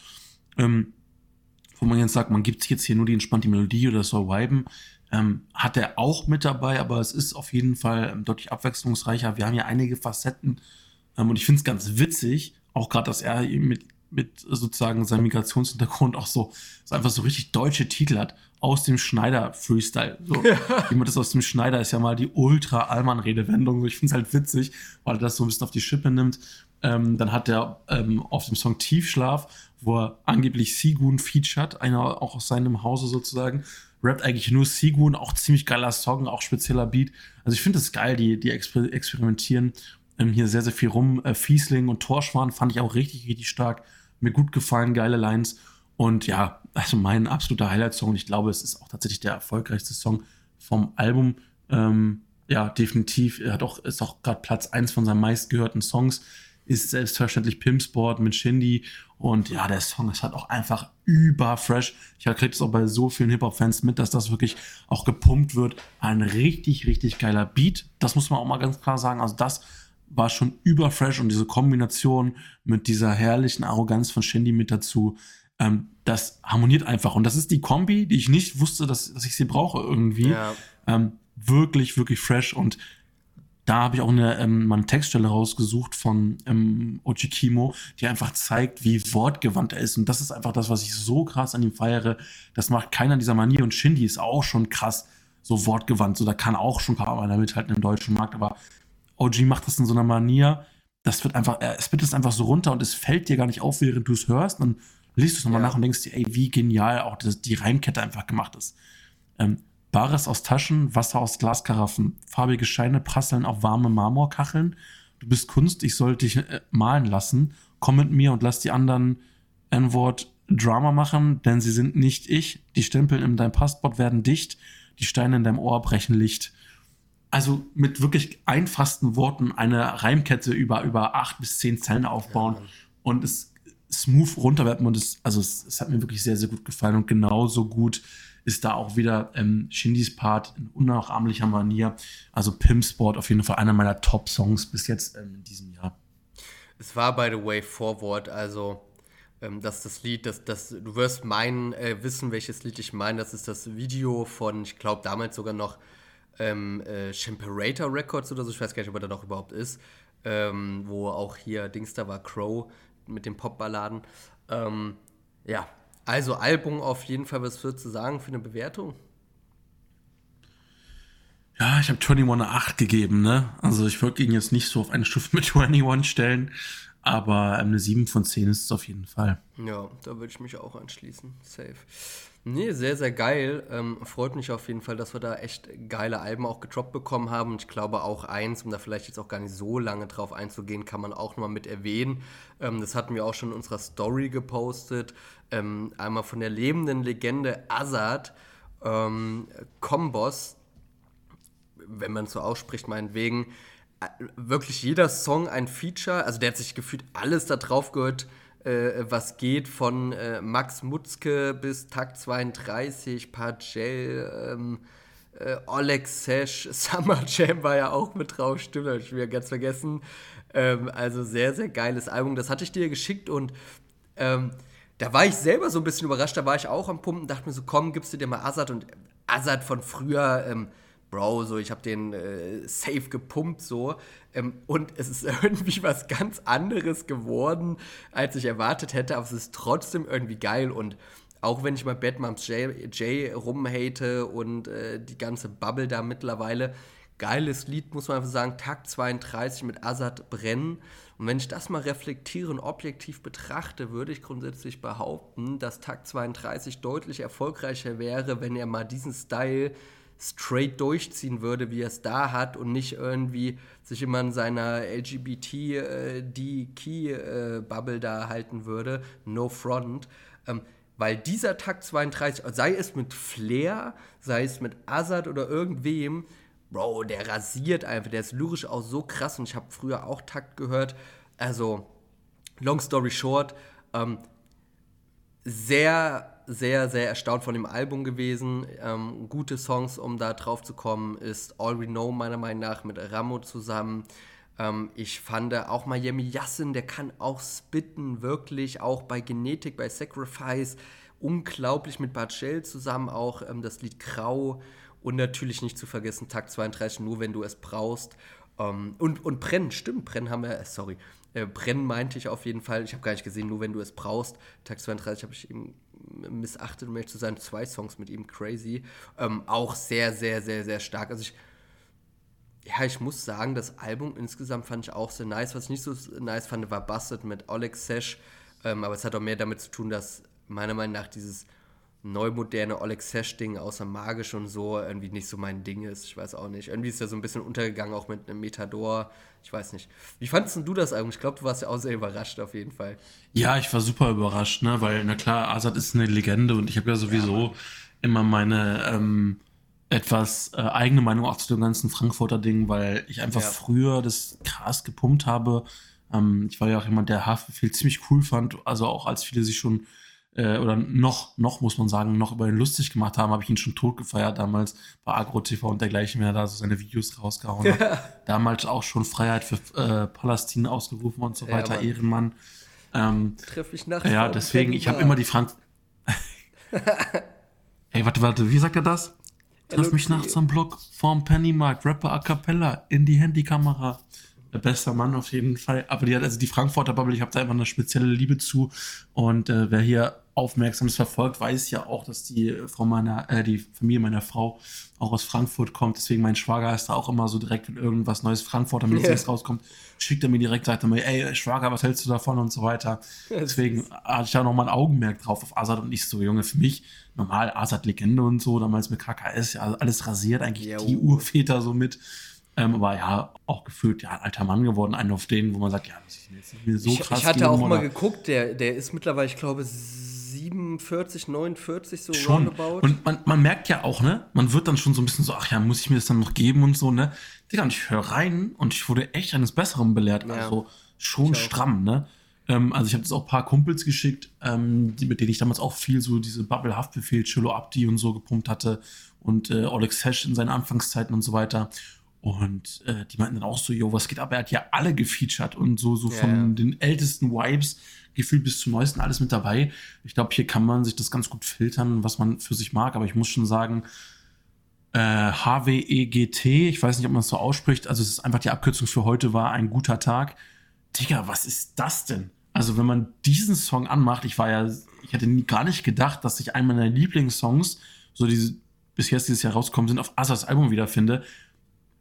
[SPEAKER 1] ähm, wo man jetzt sagt, man gibt sich jetzt hier nur die entspannte Melodie oder soll viben, ähm, hat er auch mit dabei, aber es ist auf jeden Fall ähm, deutlich abwechslungsreicher. Wir haben ja einige Facetten ähm, und ich finde es ganz witzig, auch gerade, dass er mit, mit sozusagen seinem Migrationshintergrund auch so, so einfach so richtig deutsche Titel hat aus dem Schneider-Freestyle. So, ja. Jemand ist aus dem Schneider ist ja mal die ultra-Allmann-Redewendung. Ich finde es halt witzig, weil er das so ein bisschen auf die Schippe nimmt. Ähm, dann hat er ähm, auf dem Song Tiefschlaf, wo er angeblich Sigun featured, einer auch aus seinem Hause sozusagen, rappt eigentlich nur Sigun, auch ziemlich geiler Song, auch spezieller Beat. Also ich finde es geil, die, die exper experimentieren ähm, hier sehr, sehr viel rum. Äh, Fiesling und Torschwan fand ich auch richtig, richtig stark. Mir gut gefallen, geile Lines. Und ja, also mein absoluter Highlight-Song. Ich glaube, es ist auch tatsächlich der erfolgreichste Song vom Album. Ähm, ja, definitiv. Er hat auch, ist auch gerade Platz 1 von seinen meistgehörten Songs ist selbstverständlich Pimpsport mit Shindy. Und ja, der Song ist halt auch einfach überfresh. Ich kriege es auch bei so vielen Hip-Hop-Fans mit, dass das wirklich auch gepumpt wird. Ein richtig, richtig geiler Beat. Das muss man auch mal ganz klar sagen. Also das war schon überfresh und diese Kombination mit dieser herrlichen Arroganz von Shindy mit dazu, ähm, das harmoniert einfach. Und das ist die Kombi, die ich nicht wusste, dass, dass ich sie brauche irgendwie. Ja. Ähm, wirklich, wirklich fresh und da habe ich auch eine, ähm, mal eine Textstelle rausgesucht von ähm, Ochikimo, die einfach zeigt, wie wortgewandt er ist. Und das ist einfach das, was ich so krass an ihm feiere. Das macht keiner dieser Manier. Und Shindy ist auch schon krass. so wortgewandt. So, da kann auch schon ein paar Mal mithalten im deutschen Markt, aber OG macht das in so einer Manier, das wird einfach, es wird es einfach so runter und es fällt dir gar nicht auf, während du es hörst. Und dann liest du es nochmal ja. nach und denkst dir, ey, wie genial auch das, die Reimkette einfach gemacht ist. Ähm, Bares aus Taschen, Wasser aus Glaskaraffen, farbige Scheine prasseln auf warme Marmorkacheln. Du bist Kunst, ich soll dich äh, malen lassen. Komm mit mir und lass die anderen N-Wort Drama machen, denn sie sind nicht ich. Die Stempel in deinem Passport werden dicht, die Steine in deinem Ohr brechen Licht. Also mit wirklich einfachsten Worten eine Reimkette über, über acht bis zehn Zeilen aufbauen ja, und es smooth runterwerfen und es, also es, es, hat mir wirklich sehr, sehr gut gefallen und genauso gut ist da auch wieder ähm, Shindys Part in unnachahmlicher Manier. Also Pimp Sport auf jeden Fall einer meiner Top-Songs bis jetzt ähm, in diesem Jahr.
[SPEAKER 2] Es war, by the way, Forward, also ähm, dass das Lied, das, das, du wirst meinen, äh, wissen, welches Lied ich meine. Das ist das Video von, ich glaube, damals sogar noch ähm, äh, Chimperator Records oder so, ich weiß gar nicht, ob er da noch überhaupt ist, ähm, wo auch hier Dings da war, Crow mit den Popballaden. Ähm, ja, also Album auf jeden Fall, was würdest du sagen für eine Bewertung?
[SPEAKER 1] Ja, ich habe 21 eine 8 gegeben, ne? Also ich würde ihn jetzt nicht so auf eine Stufe mit 21 stellen. Aber eine 7 von 10 ist es auf jeden Fall.
[SPEAKER 2] Ja, da würde ich mich auch anschließen. Safe. Nee, sehr, sehr geil. Ähm, freut mich auf jeden Fall, dass wir da echt geile Alben auch getroppt bekommen haben. Und ich glaube auch eins, um da vielleicht jetzt auch gar nicht so lange drauf einzugehen, kann man auch nochmal mit erwähnen. Ähm, das hatten wir auch schon in unserer Story gepostet. Ähm, einmal von der lebenden Legende Azad, ähm, Kombos, wenn man so ausspricht, meinetwegen wirklich jeder Song ein Feature. Also der hat sich gefühlt alles da drauf gehört, äh, was geht, von äh, Max Mutzke bis Takt 32, Pagel, ähm, äh, Oleg Sesh, Summer Jam war ja auch mit drauf, stimmt, habe ich wieder ganz vergessen. Ähm, also sehr, sehr geiles Album. Das hatte ich dir geschickt und ähm, da war ich selber so ein bisschen überrascht. Da war ich auch am Pumpen, dachte mir so, komm, gibst du dir mal Azad und Azad von früher. Ähm, Bro, so ich habe den äh, safe gepumpt so und es ist irgendwie was ganz anderes geworden, als ich erwartet hätte, aber es ist trotzdem irgendwie geil und auch wenn ich mal Bad Moms J, J rumhate und äh, die ganze Bubble da mittlerweile, geiles Lied, muss man einfach sagen, Takt 32 mit Azad brennen. Und wenn ich das mal reflektiere und objektiv betrachte, würde ich grundsätzlich behaupten, dass Takt 32 deutlich erfolgreicher wäre, wenn er mal diesen Style straight durchziehen würde, wie er es da hat und nicht irgendwie sich immer in seiner LGBT-Key-Bubble äh, da halten würde. No front. Ähm, weil dieser Takt 32, sei es mit Flair, sei es mit Azad oder irgendwem, Bro, der rasiert einfach, der ist lyrisch auch so krass und ich habe früher auch Takt gehört. Also, long story short, ähm, sehr sehr, sehr erstaunt von dem Album gewesen. Ähm, gute Songs, um da drauf zu kommen, ist All We Know meiner Meinung nach mit Ramo zusammen. Ähm, ich fand auch Miami Yassin, der kann auch spitten, wirklich, auch bei Genetik, bei Sacrifice. Unglaublich mit Barcel zusammen auch ähm, das Lied Grau und natürlich nicht zu vergessen Tag 32, nur wenn du es brauchst. Ähm, und, und Brennen, stimmt, Brennen haben wir, äh, sorry, äh, Brennen meinte ich auf jeden Fall, ich habe gar nicht gesehen, nur wenn du es brauchst. Tag 32 habe ich eben missachtet, um ehrlich zu sein, zwei Songs mit ihm, Crazy. Ähm, auch sehr, sehr, sehr, sehr stark. Also ich, ja, ich muss sagen, das Album insgesamt fand ich auch sehr nice. Was ich nicht so nice fand, war Busted mit Oleg Sesh. Ähm, aber es hat auch mehr damit zu tun, dass meiner Meinung nach dieses neumoderne Oleg Sesh-Ding außer magisch und so irgendwie nicht so mein Ding ist. Ich weiß auch nicht. Irgendwie ist er so ein bisschen untergegangen, auch mit einem Metador. Ich weiß nicht. Wie fandest du das eigentlich? Ich glaube, du warst ja auch sehr überrascht auf jeden Fall.
[SPEAKER 1] Ja, ich war super überrascht, ne? Weil, na klar, Azad ist eine Legende und ich habe ja sowieso ja, immer meine ähm, etwas äh, eigene Meinung auch zu dem ganzen Frankfurter Ding, weil ich einfach ja. früher das krass gepumpt habe. Ähm, ich war ja auch jemand, der Haftbefehl ziemlich cool fand, also auch als viele sich schon äh, oder noch, noch muss man sagen, noch über ihn lustig gemacht haben, habe ich ihn schon tot gefeiert damals bei Agro TV und dergleichen, wenn er da so seine Videos rausgehauen hat. Ja. Damals auch schon Freiheit für äh, Palästina ausgerufen und so weiter, ja, Ehrenmann. Ähm,
[SPEAKER 2] Treff ich nachts.
[SPEAKER 1] Ja, deswegen, ich habe immer die Frank. Ey, warte, warte, wie sagt er das? Treff mich nachts am Block vorm Pennymarkt, Rapper a cappella, in die Handykamera. Bester Mann auf jeden Fall. Aber die hat also die Frankfurter Bubble, ich habe da immer eine spezielle Liebe zu. Und äh, wer hier aufmerksam verfolgt, weiß ja auch, dass die Frau meiner, äh, die Familie meiner Frau auch aus Frankfurt kommt. Deswegen mein Schwager ist da auch immer so direkt, wenn irgendwas Neues Frankfurter Medizinis yeah. rauskommt, schickt er mir direkt, sagt er mir, ey, Schwager, was hältst du davon und so weiter. Deswegen hatte ich da nochmal ein Augenmerk drauf auf Azad und nicht so, Junge, für mich normal Azad-Legende und so, damals mit KKS, ja, alles rasiert, eigentlich ja, die Urväter so mit. Ähm, aber ja, auch gefühlt, ja, ein alter Mann geworden, einen auf den, wo man sagt, ja, das ist jetzt nicht mehr so
[SPEAKER 2] ich,
[SPEAKER 1] krass.
[SPEAKER 2] Ich hatte auch mal geguckt, der, der ist mittlerweile, ich glaube, 47, 49 so
[SPEAKER 1] schon. roundabout. Und man, man merkt ja auch, ne, man wird dann schon so ein bisschen so, ach ja, muss ich mir das dann noch geben und so, ne. Digga, und ich höre rein und ich wurde echt eines Besseren belehrt. Ja. Also schon stramm, ne. Ähm, also ich habe das auch ein paar Kumpels geschickt, ähm, die, mit denen ich damals auch viel so diese Bubble-Haftbefehl, Chilo Abdi und so gepumpt hatte und äh, Alex Hash in seinen Anfangszeiten und so weiter. Und äh, die meinten dann auch so, yo, was geht ab? Er hat ja alle gefeatured und so, so ja, von den ältesten Vibes gefühlt bis zum neuesten alles mit dabei. Ich glaube, hier kann man sich das ganz gut filtern, was man für sich mag. Aber ich muss schon sagen, äh, HWEGT, ich weiß nicht, ob man es so ausspricht, also es ist einfach die Abkürzung für heute war ein guter Tag. Digga, was ist das denn? Also wenn man diesen Song anmacht, ich war ja, ich hätte nie, gar nicht gedacht, dass ich einen meiner Lieblingssongs, so diese bis jetzt dieses Jahr rausgekommen sind, auf Asas Album wiederfinde.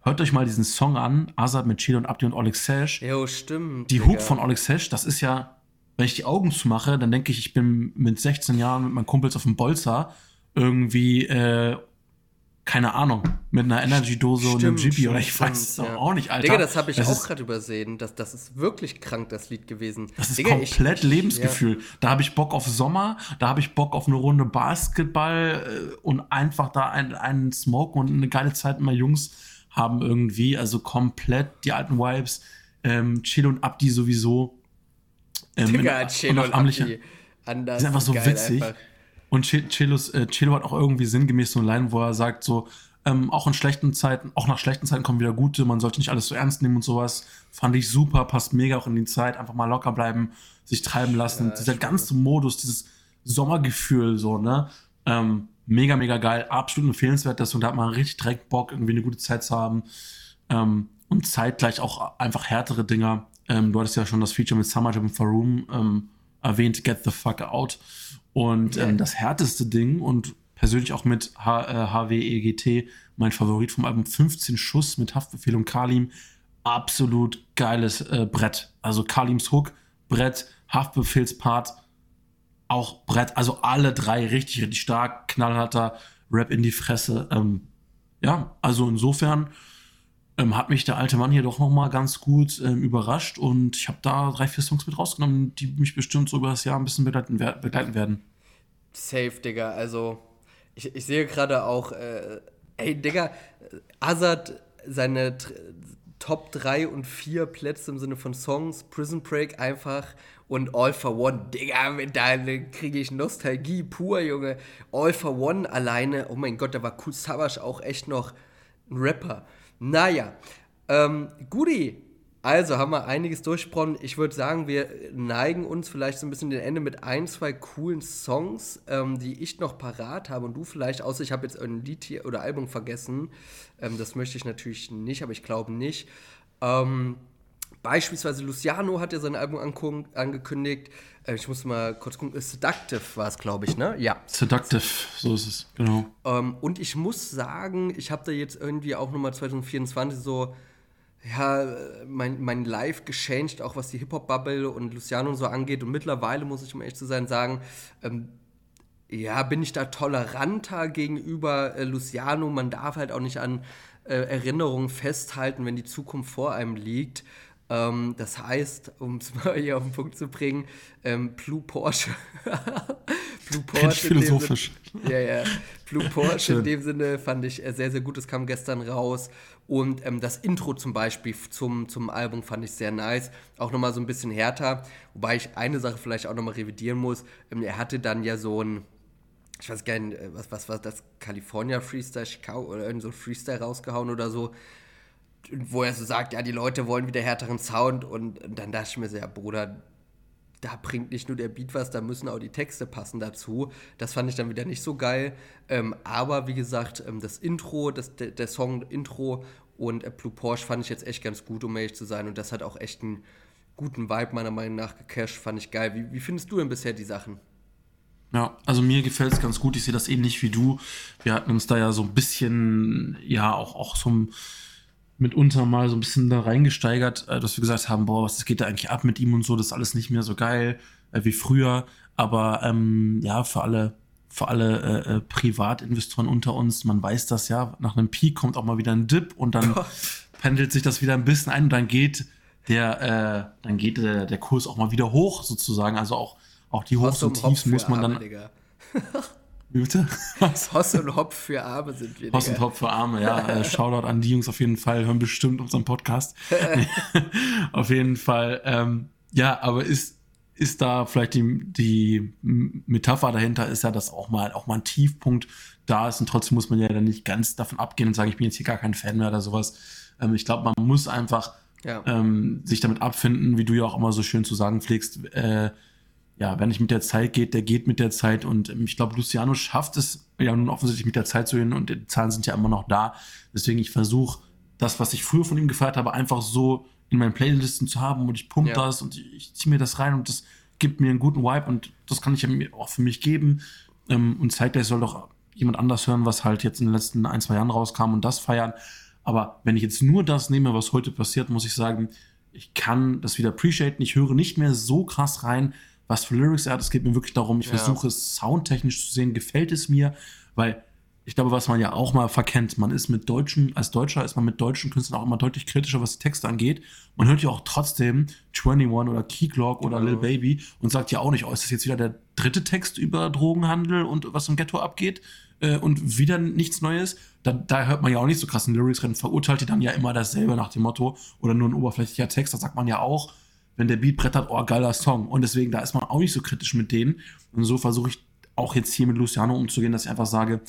[SPEAKER 1] Hört euch mal diesen Song an, Azad mit Chile und Abdi und Oleg Sash.
[SPEAKER 2] Jo, stimmt.
[SPEAKER 1] Die Digga. Hook von Oleg Sash, das ist ja, wenn ich die Augen zumache, dann denke ich, ich bin mit 16 Jahren mit meinen Kumpels auf dem Bolzer irgendwie, äh, keine Ahnung, mit einer Energy-Dose und einem GP oder ich weiß es ja. auch nicht, Alter.
[SPEAKER 2] Digga, das habe ich das auch gerade übersehen. Das, das ist wirklich krank, das Lied gewesen.
[SPEAKER 1] Das ist
[SPEAKER 2] Digga,
[SPEAKER 1] komplett ich, Lebensgefühl. Ja. Da habe ich Bock auf Sommer, da habe ich Bock auf eine Runde Basketball äh, und einfach da einen, einen Smoke und eine geile Zeit mit meinen Jungs haben irgendwie, also komplett die alten Vibes. Ähm, Chill und Abdi sowieso.
[SPEAKER 2] Ähm, Digga, Chill und, und Abdi.
[SPEAKER 1] Anders ist einfach so witzig. Einfach. Und Chilos, äh, Chilo hat auch irgendwie sinngemäß so eine Line, wo er sagt so, ähm, auch in schlechten Zeiten, auch nach schlechten Zeiten kommen wieder gute, man sollte nicht alles so ernst nehmen und sowas. Fand ich super, passt mega auch in die Zeit, einfach mal locker bleiben, sich treiben lassen. Ja, Dieser ganze Modus, dieses Sommergefühl, so, ne? Ähm, mega, mega geil, absolut empfehlenswert, dass und da hat man richtig direkt Bock, irgendwie eine gute Zeit zu haben. Ähm, und zeitgleich auch einfach härtere Dinger. Ähm, du hattest ja schon das Feature mit Summertime und Faroom ähm, erwähnt, Get the Fuck Out. Und ähm, das härteste Ding und persönlich auch mit H äh, HWEGT, mein Favorit vom Album 15 Schuss mit Haftbefehl und Kalim. Absolut geiles äh, Brett. Also Kalims Hook, Brett, Haftbefehlspart, auch Brett. Also alle drei richtig, richtig stark, knallharter Rap in die Fresse. Ähm, ja, also insofern ähm, hat mich der alte Mann hier doch noch mal ganz gut ähm, überrascht und ich habe da drei, vier Songs mit rausgenommen, die mich bestimmt so über das Jahr ein bisschen begleiten, begleiten werden.
[SPEAKER 2] Safe, Digga. Also, ich, ich sehe gerade auch, äh, ey, Digga, Azad, seine Top 3 und 4 Plätze im Sinne von Songs, Prison Break einfach und All for One, Digga, da kriege ich Nostalgie pur, Junge. All for One alleine, oh mein Gott, da war Cool Savage auch echt noch ein Rapper. Naja, ähm, Gudi, also haben wir einiges durchgesprochen. Ich würde sagen, wir neigen uns vielleicht so ein bisschen den Ende mit ein, zwei coolen Songs, ähm, die ich noch parat habe und du vielleicht, außer ich habe jetzt ein Lied hier oder Album vergessen. Ähm, das möchte ich natürlich nicht, aber ich glaube nicht. Ähm, beispielsweise Luciano hat ja sein Album angekündigt. Äh, ich muss mal kurz gucken. Seductive war es, glaube ich, ne? Ja.
[SPEAKER 1] Seductive, so ist es, genau.
[SPEAKER 2] Ähm, und ich muss sagen, ich habe da jetzt irgendwie auch nochmal 2024 so, ja, mein, mein Live gechanged, auch was die Hip-Hop-Bubble und Luciano und so angeht. Und mittlerweile, muss ich um ehrlich zu sein, sagen, ähm, ja, bin ich da toleranter gegenüber äh, Luciano. Man darf halt auch nicht an äh, Erinnerungen festhalten, wenn die Zukunft vor einem liegt. Ähm, das heißt, um es mal hier auf den Punkt zu bringen, ähm, Blue Porsche.
[SPEAKER 1] Blue Porsche. philosophisch.
[SPEAKER 2] Sinne, ja, ja. Blue Porsche in dem Sinne fand ich äh, sehr, sehr gut. Das kam gestern raus. Und ähm, das Intro zum Beispiel zum, zum Album fand ich sehr nice. Auch nochmal so ein bisschen härter. Wobei ich eine Sache vielleicht auch nochmal revidieren muss. Ähm, er hatte dann ja so ein ich weiß gar nicht, äh, was, was war das, California Freestyle Chicago oder irgend so Freestyle rausgehauen oder so wo er so sagt, ja, die Leute wollen wieder härteren Sound und, und dann dachte ich mir so, ja, Bruder, da bringt nicht nur der Beat was, da müssen auch die Texte passen dazu. Das fand ich dann wieder nicht so geil. Ähm, aber wie gesagt, ähm, das Intro, das, der, der Song-Intro Und äh, Blue Porsche fand ich jetzt echt ganz gut, um ehrlich zu sein. Und das hat auch echt einen guten Vibe meiner Meinung nach gecasht. Fand ich geil. Wie, wie findest du denn bisher die Sachen?
[SPEAKER 1] Ja, also mir gefällt es ganz gut. Ich sehe das ähnlich wie du. Wir hatten uns da ja so ein bisschen, ja, auch, auch so mitunter mal so ein bisschen da reingesteigert, äh, dass wir gesagt haben, boah, was geht da eigentlich ab mit ihm und so, das ist alles nicht mehr so geil äh, wie früher. Aber ähm, ja, für alle für alle äh, äh, Privatinvestoren unter uns, man weiß das ja, nach einem Peak kommt auch mal wieder ein Dip und dann pendelt sich das wieder ein bisschen ein und dann geht der, äh, dann geht der, der Kurs auch mal wieder hoch sozusagen. Also auch, auch die Hochs und Tiefs muss man dann.
[SPEAKER 2] Bitte? Was? Hoss und Hopf für Arme sind wir.
[SPEAKER 1] Hoss und Hopf für Arme, ja. Äh, Shoutout an die Jungs auf jeden Fall, hören bestimmt unseren Podcast. auf jeden Fall. Ähm, ja, aber ist, ist da vielleicht die, die Metapher dahinter, ist ja, dass auch mal, auch mal ein Tiefpunkt da ist und trotzdem muss man ja dann nicht ganz davon abgehen und sagen, ich bin jetzt hier gar kein Fan mehr oder sowas. Ähm, ich glaube, man muss einfach ja. ähm, sich damit abfinden, wie du ja auch immer so schön zu sagen pflegst. Äh, ja, wenn nicht mit der Zeit geht, der geht mit der Zeit und ähm, ich glaube, Luciano schafft es ja nun offensichtlich mit der Zeit zu hin und die Zahlen sind ja immer noch da. Deswegen ich versuche das, was ich früher von ihm gefeiert habe, einfach so in meinen Playlisten zu haben und ich pumpe ja. das und ich, ich ziehe mir das rein und das gibt mir einen guten Vibe und das kann ich ja auch für mich geben. Ähm, und zeitgleich soll doch jemand anders hören, was halt jetzt in den letzten ein, zwei Jahren rauskam und das feiern. Aber wenn ich jetzt nur das nehme, was heute passiert, muss ich sagen, ich kann das wieder appreciaten. Ich höre nicht mehr so krass rein, was für Lyrics er hat. Es geht mir wirklich darum, ich ja. versuche es soundtechnisch zu sehen, gefällt es mir, weil ich glaube, was man ja auch mal verkennt, man ist mit Deutschen, als Deutscher ist man mit deutschen Künstlern auch immer deutlich kritischer, was die Texte angeht. Man hört ja auch trotzdem 21 oder Key Clock oder ja. Lil Baby und sagt ja auch nicht, oh, ist das jetzt wieder der dritte Text über Drogenhandel und was im Ghetto abgeht äh, und wieder nichts Neues. Da, da hört man ja auch nicht so krassen Lyrics drin, verurteilt die dann ja immer dasselbe nach dem Motto oder nur ein oberflächlicher Text. Da sagt man ja auch, wenn der Beat brettert, oh, geiler Song. Und deswegen, da ist man auch nicht so kritisch mit denen. Und so versuche ich auch jetzt hier mit Luciano umzugehen, dass ich einfach sage,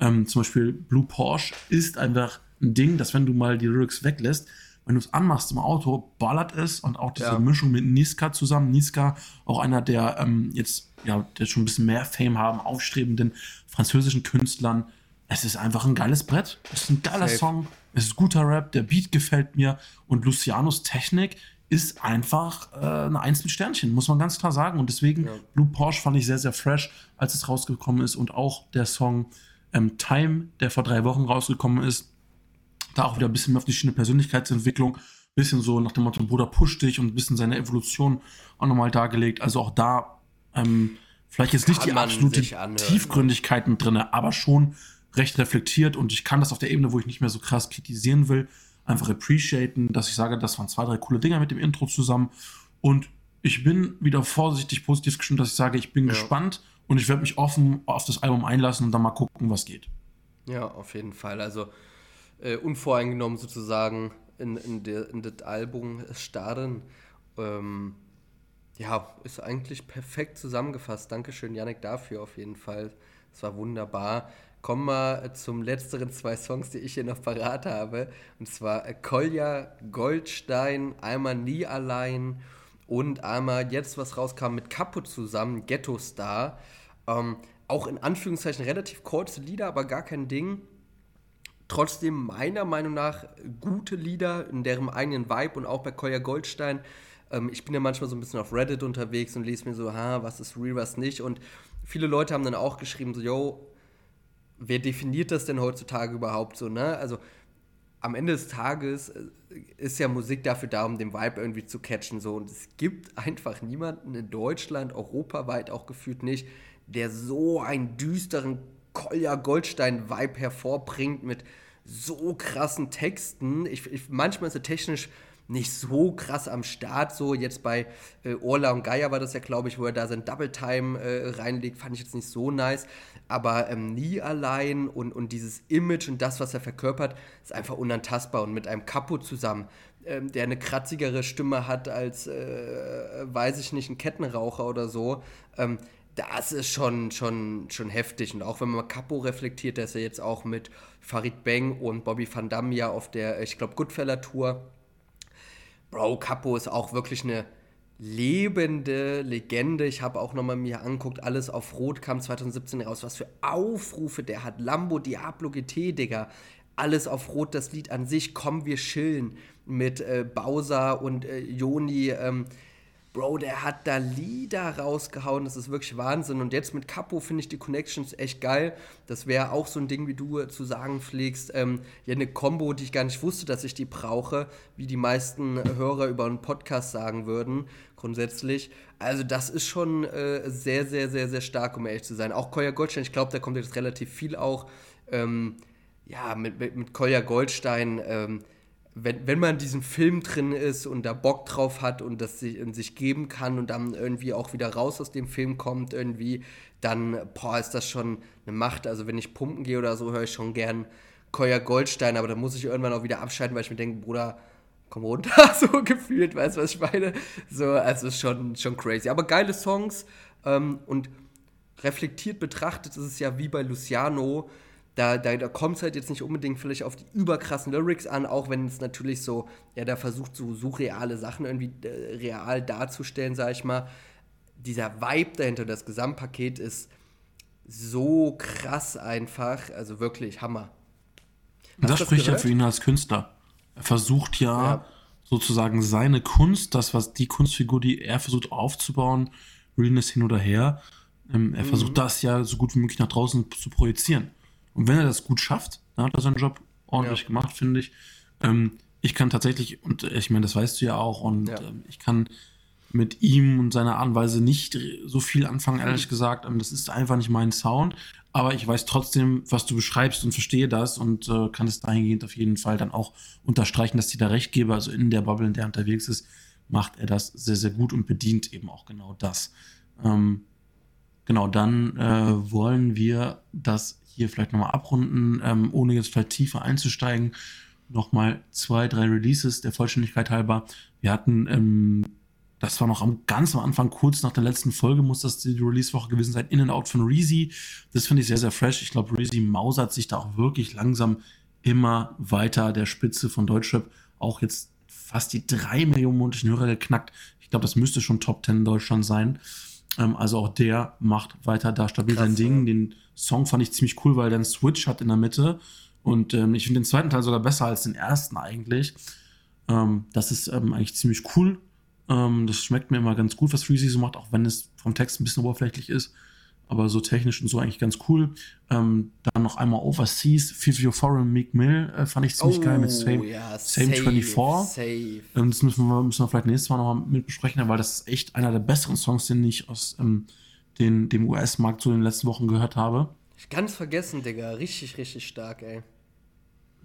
[SPEAKER 1] ähm, zum Beispiel Blue Porsche ist einfach ein Ding, dass wenn du mal die Lyrics weglässt, wenn du es anmachst im Auto, ballert es und auch diese ja. Mischung mit Niska zusammen. Niska, auch einer der ähm, jetzt, ja, der schon ein bisschen mehr Fame haben, aufstrebenden französischen Künstlern. Es ist einfach ein geiles Brett. Es ist ein geiler Safe. Song. Es ist guter Rap. Der Beat gefällt mir. Und Lucianos Technik ist einfach äh, eine Eins mit Sternchen, muss man ganz klar sagen. Und deswegen, ja. Blue Porsche fand ich sehr, sehr fresh, als es rausgekommen ist. Und auch der Song ähm, Time, der vor drei Wochen rausgekommen ist, da auch wieder ein bisschen mehr auf die Schiene Persönlichkeitsentwicklung, bisschen so nach dem Motto, Bruder, push dich und ein bisschen seine Evolution auch nochmal dargelegt. Also auch da ähm, vielleicht jetzt nicht die absolute Tiefgründigkeit mit drin, aber schon recht reflektiert und ich kann das auf der Ebene, wo ich nicht mehr so krass kritisieren will, einfach appreciaten, dass ich sage, das waren zwei, drei coole Dinger mit dem Intro zusammen und ich bin wieder vorsichtig positiv gestimmt, dass ich sage, ich bin ja. gespannt und ich werde mich offen auf das Album einlassen und dann mal gucken, was geht.
[SPEAKER 2] Ja, auf jeden Fall. Also äh, unvoreingenommen sozusagen in, in, der, in das Album starten. Ähm, ja, ist eigentlich perfekt zusammengefasst. Dankeschön, Janik, dafür auf jeden Fall. Es war wunderbar. Kommen wir zum letzteren zwei Songs, die ich hier noch parat habe. Und zwar Kolja Goldstein, einmal Nie allein und einmal jetzt, was rauskam mit Capo zusammen, Ghetto Star. Ähm, auch in Anführungszeichen relativ kurze Lieder, aber gar kein Ding. Trotzdem meiner Meinung nach gute Lieder in deren eigenen Vibe und auch bei Kolja Goldstein. Ähm, ich bin ja manchmal so ein bisschen auf Reddit unterwegs und lese mir so, ha, was ist real, was nicht. Und viele Leute haben dann auch geschrieben, so, yo, wer definiert das denn heutzutage überhaupt so, ne? Also am Ende des Tages äh, ist ja Musik dafür da, um den Vibe irgendwie zu catchen. So. Und es gibt einfach niemanden in Deutschland, europaweit auch gefühlt nicht, der so einen düsteren Kolja Goldstein-Vibe hervorbringt mit so krassen Texten. Ich, ich, manchmal ist er technisch nicht so krass am Start. So jetzt bei äh, Orla und Geier war das ja, glaube ich, wo er da sein Double Time äh, reinlegt, fand ich jetzt nicht so nice. Aber ähm, nie allein und, und dieses Image und das, was er verkörpert, ist einfach unantastbar. Und mit einem Capo zusammen, ähm, der eine kratzigere Stimme hat als, äh, weiß ich nicht, ein Kettenraucher oder so. Ähm, das ist schon, schon, schon heftig. Und auch wenn man Capo reflektiert, ist ja jetzt auch mit Farid Bang und Bobby Van Damme ja auf der, ich glaube, Goodfeller-Tour Bro, Capo ist auch wirklich eine lebende Legende. Ich habe auch nochmal mir angeguckt, alles auf Rot kam 2017 raus. Was für Aufrufe der hat. Lambo Diablo GT, Digga. alles auf Rot, das Lied an sich, komm, wir chillen mit äh, Bowser und äh, Joni. Ähm, Bro, der hat da Lieder rausgehauen, das ist wirklich Wahnsinn. Und jetzt mit Capo finde ich die Connections echt geil. Das wäre auch so ein Ding, wie du zu sagen pflegst. Ähm, ja, eine Combo, die ich gar nicht wusste, dass ich die brauche, wie die meisten Hörer über einen Podcast sagen würden, grundsätzlich. Also, das ist schon äh, sehr, sehr, sehr, sehr stark, um ehrlich zu sein. Auch Koya Goldstein, ich glaube, da kommt jetzt relativ viel auch. Ähm, ja, mit, mit, mit Kolja Goldstein. Ähm, wenn, wenn man diesen Film drin ist und da Bock drauf hat und das sich, in sich geben kann und dann irgendwie auch wieder raus aus dem Film kommt, irgendwie, dann, boah, ist das schon eine Macht. Also wenn ich pumpen gehe oder so, höre ich schon gern Koya Goldstein, aber da muss ich irgendwann auch wieder abschalten, weil ich mir denke, Bruder, komm runter, so gefühlt, weißt du, was ich meine? So, also ist schon, schon crazy. Aber geile Songs ähm, und reflektiert betrachtet ist es ja wie bei Luciano, da, da, da kommt es halt jetzt nicht unbedingt vielleicht auf die überkrassen Lyrics an, auch wenn es natürlich so, ja, da versucht so surreale Sachen irgendwie äh, real darzustellen, sag ich mal. Dieser Vibe dahinter, das Gesamtpaket ist so krass einfach, also wirklich Hammer.
[SPEAKER 1] Hast das spricht ja für ihn als Künstler. Er versucht ja, ja, sozusagen seine Kunst, das, was die Kunstfigur, die er versucht aufzubauen, Realness hin oder her, ähm, er mhm. versucht das ja so gut wie möglich nach draußen zu projizieren. Und wenn er das gut schafft, dann hat er seinen Job ordentlich ja. gemacht, finde ich. Ähm, ich kann tatsächlich, und ich meine, das weißt du ja auch, und ja. ähm, ich kann mit ihm und seiner Art und Weise nicht so viel anfangen, ehrlich mhm. gesagt. Ähm, das ist einfach nicht mein Sound. Aber ich weiß trotzdem, was du beschreibst und verstehe das und äh, kann es dahingehend auf jeden Fall dann auch unterstreichen, dass die da recht gebe. Also in der Bubble, in der er unterwegs ist, macht er das sehr, sehr gut und bedient eben auch genau das. Ähm, genau, dann äh, wollen wir das hier vielleicht nochmal abrunden, ähm, ohne jetzt vielleicht tiefer einzusteigen. Nochmal zwei, drei Releases der Vollständigkeit halber. Wir hatten, ähm, das war noch am ganz am Anfang, kurz nach der letzten Folge, muss das die Release-Woche gewesen sein, In and Out von Reezy. Das finde ich sehr, sehr fresh. Ich glaube, Reezy mausert sich da auch wirklich langsam immer weiter der Spitze von Deutschrap. Auch jetzt fast die drei Millionen monatlichen Hörer geknackt. Ich glaube, das müsste schon Top 10 in Deutschland sein. Ähm, also auch der macht weiter da stabil Krass, sein Ding. Ja. Den Song fand ich ziemlich cool, weil der einen Switch hat in der Mitte. Und ähm, ich finde den zweiten Teil sogar besser als den ersten eigentlich. Ähm, das ist ähm, eigentlich ziemlich cool. Ähm, das schmeckt mir immer ganz gut, was Freezy so macht, auch wenn es vom Text ein bisschen oberflächlich ist. Aber so technisch und so eigentlich ganz cool. Ähm, dann noch einmal Overseas, Fifty Foreign Meek Mill äh, fand ich ziemlich oh, geil mit oh, Same, ja, Same safe, 24. Safe. Ähm, das müssen wir, müssen wir vielleicht nächstes Mal nochmal mit besprechen, weil das ist echt einer der besseren Songs, den ich aus ähm, den, dem US-Markt so in den letzten Wochen gehört habe.
[SPEAKER 2] Ganz vergessen, Digga. Richtig, richtig stark, ey.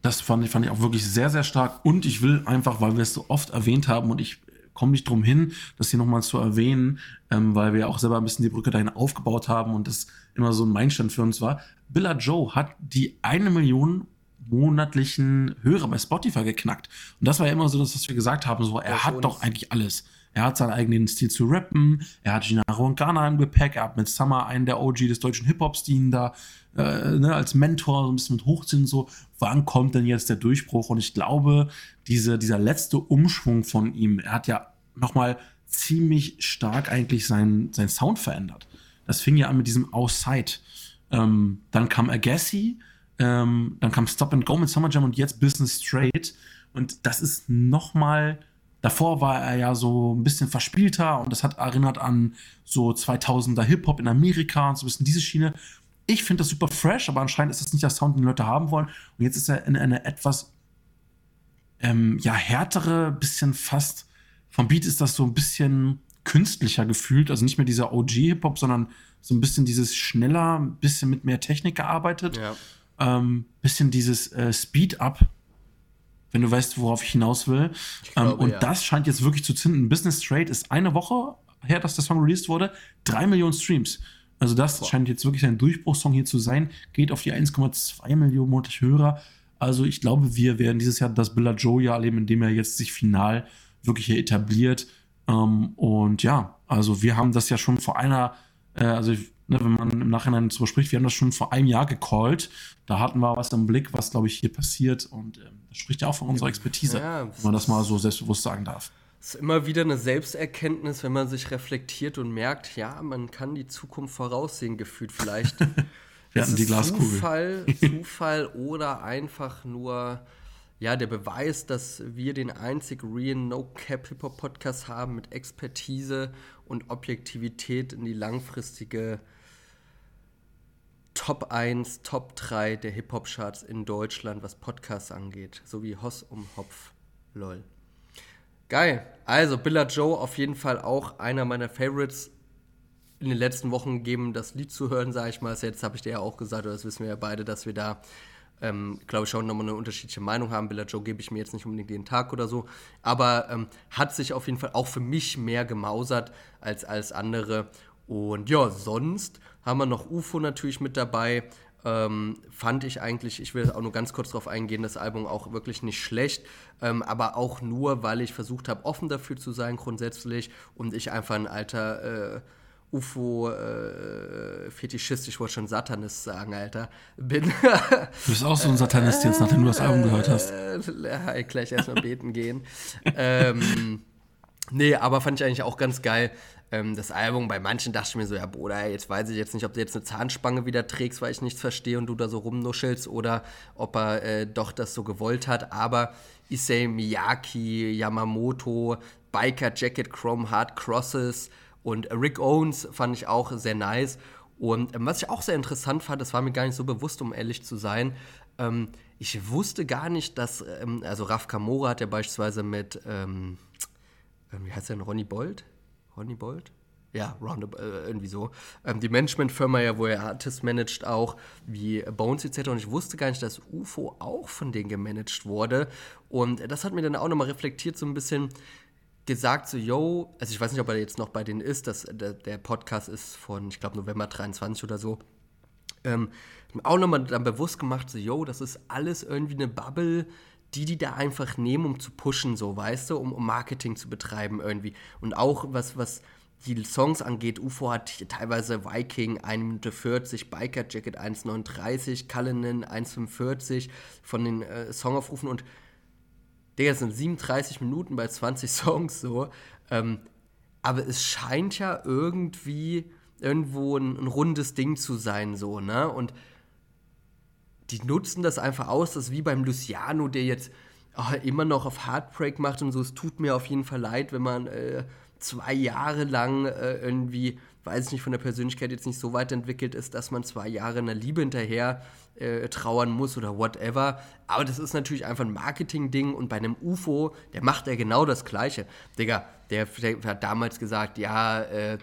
[SPEAKER 1] Das fand ich, fand ich auch wirklich sehr, sehr stark. Und ich will einfach, weil wir es so oft erwähnt haben und ich komme nicht drum hin, das hier nochmal zu erwähnen, ähm, weil wir auch selber ein bisschen die Brücke dahin aufgebaut haben und das immer so ein Meilenstein für uns war. Billa Joe hat die eine Million monatlichen Hörer bei Spotify geknackt. Und das war ja immer so das, was wir gesagt haben, so, er hat doch eigentlich alles. Er hat seinen eigenen Stil zu rappen, er hat Gennaro und Ghana im Gepäck, er hat mit Summer einen der OG des deutschen Hip-Hops, die ihn da äh, ne, als Mentor so ein bisschen mit hochziehen, so, wann kommt denn jetzt der Durchbruch? Und ich glaube, diese, dieser letzte Umschwung von ihm, er hat ja nochmal ziemlich stark eigentlich seinen sein Sound verändert. Das fing ja an mit diesem Outside. Ähm, dann kam Agassi, ähm, dann kam Stop and Go mit Summer Jam und jetzt Business Straight. Und das ist nochmal Davor war er ja so ein bisschen verspielter und das hat erinnert an so 2000er Hip-Hop in Amerika und so ein bisschen diese Schiene. Ich finde das super fresh, aber anscheinend ist das nicht der Sound, den die Leute haben wollen. Und jetzt ist er in eine etwas ähm, ja, härtere, bisschen fast, vom Beat ist das so ein bisschen künstlicher gefühlt. Also nicht mehr dieser OG-Hip-Hop, sondern so ein bisschen dieses schneller, ein bisschen mit mehr Technik gearbeitet. Ja. Ähm, bisschen dieses äh, Speed-Up wenn du weißt, worauf ich hinaus will. Ich glaube, ähm, und ja. das scheint jetzt wirklich zu zünden. Business Trade ist eine Woche her, dass der Song released wurde, drei Millionen Streams. Also das Boah. scheint jetzt wirklich ein Durchbruchssong hier zu sein. Geht auf die 1,2 Millionen monatliche Hörer. Also ich glaube, wir werden dieses Jahr das Billa Joe Jahr erleben, in dem er jetzt sich final wirklich hier etabliert. Ähm, und ja, also wir haben das ja schon vor einer, äh, also ich, ne, wenn man im Nachhinein darüber spricht, wir haben das schon vor einem Jahr gecallt. Da hatten wir was im Blick, was, glaube ich, hier passiert. Und ähm, das spricht ja auch von unserer Expertise, ja, wenn man das mal so selbstbewusst sagen darf.
[SPEAKER 2] Es ist immer wieder eine Selbsterkenntnis, wenn man sich reflektiert und merkt, ja, man kann die Zukunft voraussehen, gefühlt vielleicht.
[SPEAKER 1] Wir hatten die Glaskugel.
[SPEAKER 2] Zufall, Zufall oder einfach nur ja, der Beweis, dass wir den einzig real No-Cap-Hip-Hop-Podcast haben mit Expertise und Objektivität in die langfristige Top 1, Top 3 der Hip-Hop-Charts in Deutschland, was Podcasts angeht. So wie Hoss um Hopf. Lol. Geil. Also, Billa Joe auf jeden Fall auch einer meiner Favorites in den letzten Wochen gegeben, das Lied zu hören, sage ich mal. Jetzt habe ich dir ja auch gesagt, oder das wissen wir ja beide, dass wir da ähm, glaube ich, schon nochmal eine unterschiedliche Meinung haben. Billa Joe gebe ich mir jetzt nicht unbedingt den Tag oder so. Aber ähm, hat sich auf jeden Fall auch für mich mehr gemausert als alles andere. Und ja, sonst haben wir noch UFO natürlich mit dabei. Ähm, fand ich eigentlich, ich will auch nur ganz kurz darauf eingehen, das Album auch wirklich nicht schlecht, ähm, aber auch nur, weil ich versucht habe, offen dafür zu sein grundsätzlich und ich einfach ein alter äh, UFO-Fetischist, äh, ich wollte schon Satanist sagen, Alter, bin.
[SPEAKER 1] du bist auch so ein Satanist jetzt, nachdem du das Album gehört hast. Äh,
[SPEAKER 2] gleich erstmal beten gehen. ähm, nee, aber fand ich eigentlich auch ganz geil. Ähm, das Album, bei manchen dachte ich mir so, ja, Bruder, jetzt weiß ich jetzt nicht, ob du jetzt eine Zahnspange wieder trägst, weil ich nichts verstehe und du da so rumnuschelst oder ob er äh, doch das so gewollt hat. Aber Issei Miyaki, Yamamoto, Biker Jacket Chrome Hard Crosses, und Rick Owens fand ich auch sehr nice. Und ähm, was ich auch sehr interessant fand, das war mir gar nicht so bewusst, um ehrlich zu sein, ähm, ich wusste gar nicht, dass, ähm, also Raf Kamora hat ja beispielsweise mit, ähm, ähm, wie heißt der denn, Ronny Bolt? Ronny Bolt? Ja, round, äh, irgendwie so. Ähm, die Managementfirma, ja, wo er Artist managt, auch wie Bones etc. Und ich wusste gar nicht, dass UFO auch von denen gemanagt wurde. Und das hat mir dann auch nochmal reflektiert, so ein bisschen, gesagt, so, yo, also ich weiß nicht, ob er jetzt noch bei denen ist, das, der, der Podcast ist von, ich glaube, November 23 oder so. Ähm, auch nochmal dann bewusst gemacht, so, yo, das ist alles irgendwie eine Bubble, die die da einfach nehmen, um zu pushen, so, weißt du, um, um Marketing zu betreiben irgendwie. Und auch was, was die Songs angeht, UFO hat teilweise Viking 1 Minute 40, Biker Jacket 1,39, Cullinan 1,45 von den äh, Songaufrufen und Digga, es sind 37 Minuten bei 20 Songs so. Ähm, aber es scheint ja irgendwie irgendwo ein, ein, rundes Ding zu sein, so, ne? Und die nutzen das einfach aus, das wie beim Luciano, der jetzt oh, immer noch auf Heartbreak macht und so. Es tut mir auf jeden Fall leid, wenn man äh, zwei Jahre lang äh, irgendwie, weiß ich nicht, von der Persönlichkeit jetzt nicht so weit entwickelt ist, dass man zwei Jahre einer Liebe hinterher äh, trauern muss oder whatever. Aber das ist natürlich einfach ein Marketing-Ding und bei einem UFO, der macht ja genau das Gleiche. Digga, der, der hat damals gesagt, ja, äh,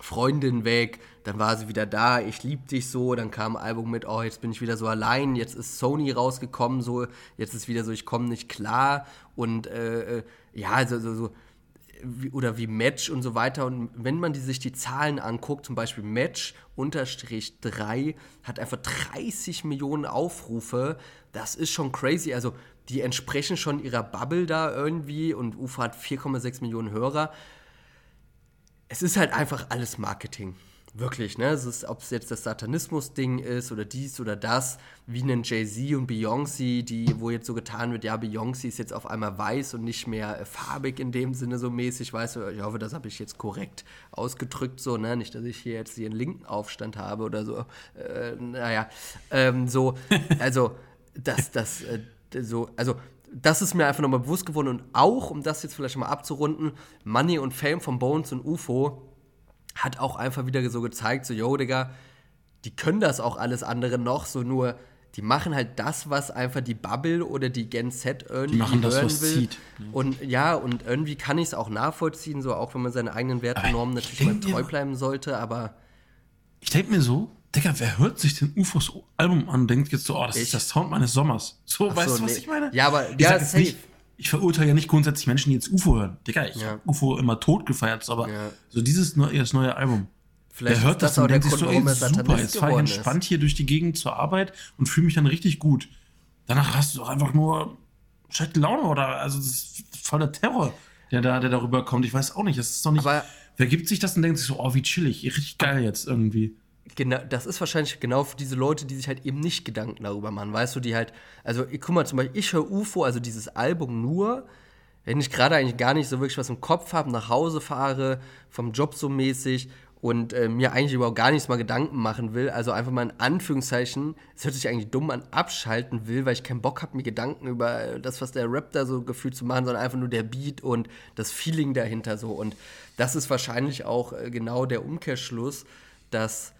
[SPEAKER 2] Freundin weg, dann war sie wieder da, ich lieb dich so, dann kam ein Album mit, oh, jetzt bin ich wieder so allein, jetzt ist Sony rausgekommen, so, jetzt ist wieder so, ich komme nicht klar und äh, äh ja, also so, so oder wie Match und so weiter. Und wenn man die, sich die Zahlen anguckt, zum Beispiel Match unterstrich 3 hat einfach 30 Millionen Aufrufe. Das ist schon crazy. Also die entsprechen schon ihrer Bubble da irgendwie und UFA hat 4,6 Millionen Hörer. Es ist halt einfach alles Marketing. Wirklich, ne? ob es jetzt das Satanismus-Ding ist oder dies oder das, wie einen Jay-Z und Beyoncé, die, wo jetzt so getan wird, ja, Beyoncé ist jetzt auf einmal weiß und nicht mehr äh, farbig in dem Sinne so mäßig, weißt du, ich hoffe, das habe ich jetzt korrekt ausgedrückt, so, ne? Nicht, dass ich hier jetzt hier einen linken Aufstand habe oder so. Äh, naja, ähm, so, also, das, das, äh, so, also, das ist mir einfach nochmal bewusst geworden und auch, um das jetzt vielleicht mal abzurunden, Money und Fame von Bones und UFO hat auch einfach wieder so gezeigt, so, yo, Digga, die können das auch alles andere noch, so nur, die machen halt das, was einfach die Bubble oder die Gen Z irgendwie die machen das, was will. Zieht. Und ja, und irgendwie kann ich es auch nachvollziehen, so auch wenn man seine eigenen Werte und Normen natürlich immer treu bleiben sollte, aber.
[SPEAKER 1] Ich denke mir so, Digga, wer hört sich den UFOs Album an und denkt jetzt so, oh, das ich? ist der Sound meines Sommers. So, Ach weißt so, du, was nee. ich meine?
[SPEAKER 2] Ja, aber
[SPEAKER 1] ich ja, safe. Nicht, ich verurteile ja nicht grundsätzlich Menschen, die jetzt UFO hören. Digga, ich ja. habe UFO immer tot gefeiert, aber ja. so dieses neue, neue Album. Vielleicht der hört das, das und denkt sich so, ey, super, jetzt fahre ich entspannt hier durch die Gegend zur Arbeit und fühle mich dann richtig gut. Danach hast du doch einfach nur schlechte Laune oder, also das ist voll der Terror, der da, der darüber kommt. Ich weiß auch nicht, das ist doch nicht, aber wer gibt sich das und denkt sich so, oh, wie chillig, richtig geil jetzt irgendwie.
[SPEAKER 2] Genau, das ist wahrscheinlich genau für diese Leute, die sich halt eben nicht Gedanken darüber machen, weißt du, die halt, also guck mal, zum Beispiel, ich höre UFO, also dieses Album nur, wenn ich gerade eigentlich gar nicht so wirklich was im Kopf habe, nach Hause fahre, vom Job so mäßig und äh, mir eigentlich überhaupt gar nichts mal Gedanken machen will, also einfach mal in Anführungszeichen, es hört sich eigentlich dumm an, abschalten will, weil ich keinen Bock habe, mir Gedanken über das, was der Rap da so gefühlt zu machen, sondern einfach nur der Beat und das Feeling dahinter so. Und das ist wahrscheinlich auch äh, genau der Umkehrschluss, dass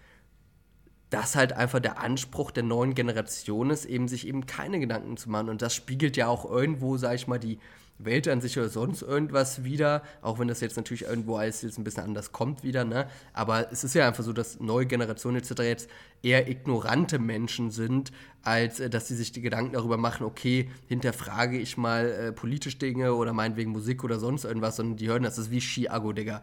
[SPEAKER 2] das halt einfach der Anspruch der neuen Generation ist, eben sich eben keine Gedanken zu machen. Und das spiegelt ja auch irgendwo, sag ich mal, die Welt an sich oder sonst irgendwas wieder, auch wenn das jetzt natürlich irgendwo alles jetzt ein bisschen anders kommt wieder, ne? Aber es ist ja einfach so, dass neue Generationen etc. jetzt eher ignorante Menschen sind, als äh, dass sie sich die Gedanken darüber machen, okay, hinterfrage ich mal äh, politisch Dinge oder meinetwegen Musik oder sonst irgendwas, sondern die hören, das ist wie Chiago, Digga.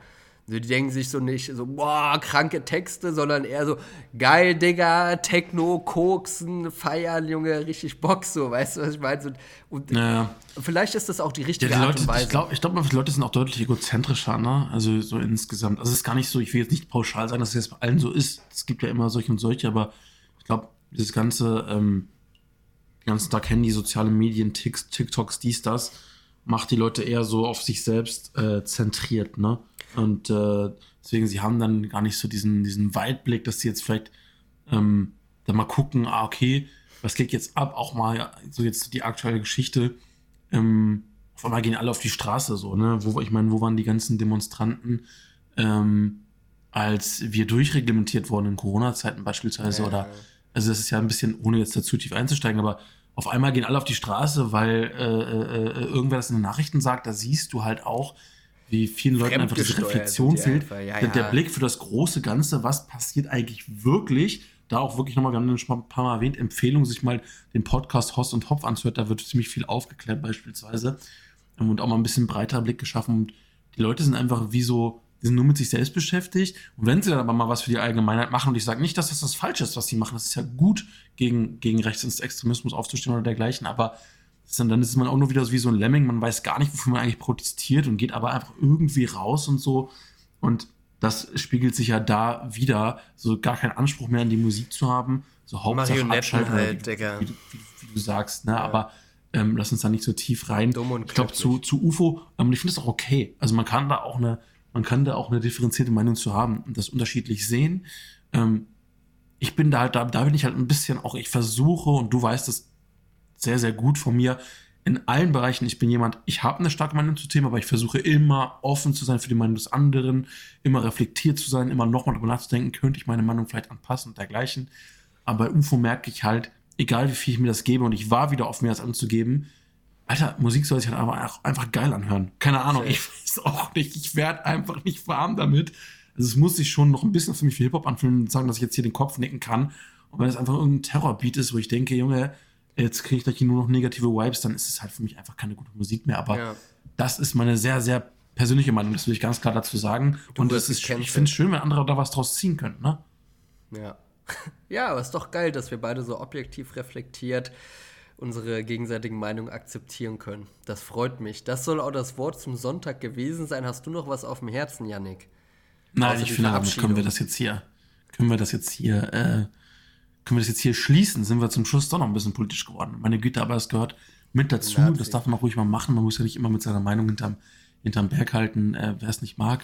[SPEAKER 2] Also die denken sich so nicht so, boah, kranke Texte, sondern eher so, geil, Digga, Techno, Koksen, feiern, Junge, richtig Bock, so, weißt du, was ich meine? So, und
[SPEAKER 1] naja.
[SPEAKER 2] vielleicht ist das auch die richtige
[SPEAKER 1] ja, die
[SPEAKER 2] Art
[SPEAKER 1] Leute,
[SPEAKER 2] und Weise.
[SPEAKER 1] Ich glaube, ich glaub, die Leute sind auch deutlich egozentrischer, ne? Also so insgesamt. Also es ist gar nicht so, ich will jetzt nicht pauschal sagen, dass es jetzt bei allen so ist. Es gibt ja immer solche und solche, aber ich glaube, dieses ganze, ähm, den ganzen Tag Handy, soziale Medien, TikToks, dies, das, macht die Leute eher so auf sich selbst äh, zentriert, ne? Und äh, deswegen, sie haben dann gar nicht so diesen, diesen Weitblick, dass sie jetzt vielleicht ähm, dann mal gucken, ah, okay, was geht jetzt ab? Auch mal so jetzt die aktuelle Geschichte. Ähm, auf einmal gehen alle auf die Straße so, ne? Wo, ich meine, wo waren die ganzen Demonstranten, ähm, als wir durchreglementiert wurden in Corona-Zeiten beispielsweise? Ja, oder also das ist ja ein bisschen, ohne jetzt dazu tief einzusteigen, aber auf einmal gehen alle auf die Straße, weil äh, äh, äh irgendwer das in den Nachrichten sagt, da siehst du halt auch, wie vielen Leuten einfach diese Reflexion fehlt. Ja, ja. Der Blick für das große Ganze, was passiert eigentlich wirklich? Da auch wirklich nochmal, wir haben schon ein paar Mal erwähnt, Empfehlung, sich mal den Podcast Host und Hopf anzuhört. Da wird ziemlich viel aufgeklärt, beispielsweise. Und auch mal ein bisschen breiter Blick geschaffen. Und die Leute sind einfach wie so, die sind nur mit sich selbst beschäftigt. Und wenn sie dann aber mal was für die Allgemeinheit machen, und ich sage nicht, dass das das Falsche ist, was sie machen, das ist ja gut, gegen, gegen Rechtsextremismus aufzustehen oder dergleichen, aber sondern dann ist man auch nur wieder wie so ein Lemming, man weiß gar nicht, wofür man eigentlich protestiert und geht aber einfach irgendwie raus und so. Und das spiegelt sich ja da wieder, so gar keinen Anspruch mehr an die Musik zu haben, so Hauptsache abschalten, halt, wie, wie, wie, wie, du sagst, ne? Ja. Aber ähm, lass uns da nicht so tief rein. ich glaube, zu, zu UFO, ähm, ich finde das auch okay. Also man kann da auch eine, man kann da auch eine differenzierte Meinung zu haben und das unterschiedlich sehen. Ähm, ich bin da halt, da, da bin ich halt ein bisschen auch, ich versuche, und du weißt es sehr, sehr gut von mir in allen Bereichen. Ich bin jemand, ich habe eine starke Meinung zu Themen, aber ich versuche immer offen zu sein für die Meinung des anderen, immer reflektiert zu sein, immer nochmal darüber nachzudenken, könnte ich meine Meinung vielleicht anpassen und dergleichen. Aber bei UFO merke ich halt, egal wie viel ich mir das gebe, und ich war wieder offen, mir das anzugeben, Alter, Musik soll sich halt einfach, einfach geil anhören. Keine Ahnung, ich weiß auch nicht, ich werde einfach nicht warm damit. Also es muss sich schon noch ein bisschen für mich für Hip-Hop anfühlen und sagen, dass ich jetzt hier den Kopf nicken kann. Und wenn es einfach irgendein Terrorbeat ist, wo ich denke, Junge, jetzt kriege ich gleich nur noch negative Vibes, dann ist es halt für mich einfach keine gute Musik mehr. Aber ja. das ist meine sehr, sehr persönliche Meinung, das will ich ganz klar dazu sagen. Du und das ist, ich finde es schön, wenn andere da was draus ziehen können, ne?
[SPEAKER 2] Ja. Ja, aber es ist doch geil, dass wir beide so objektiv reflektiert unsere gegenseitigen Meinungen akzeptieren können. Das freut mich. Das soll auch das Wort zum Sonntag gewesen sein. Hast du noch was auf dem Herzen, Yannick?
[SPEAKER 1] Nein, also ich finde, damit können wir das jetzt hier, können wir das jetzt hier äh, können wir das jetzt hier schließen? Sind wir zum Schluss doch noch ein bisschen politisch geworden? Meine Güte, aber es gehört mit dazu. Das darf man auch ruhig mal machen. Man muss ja nicht immer mit seiner Meinung hinterm, hinterm Berg halten. Äh, Wer es nicht mag,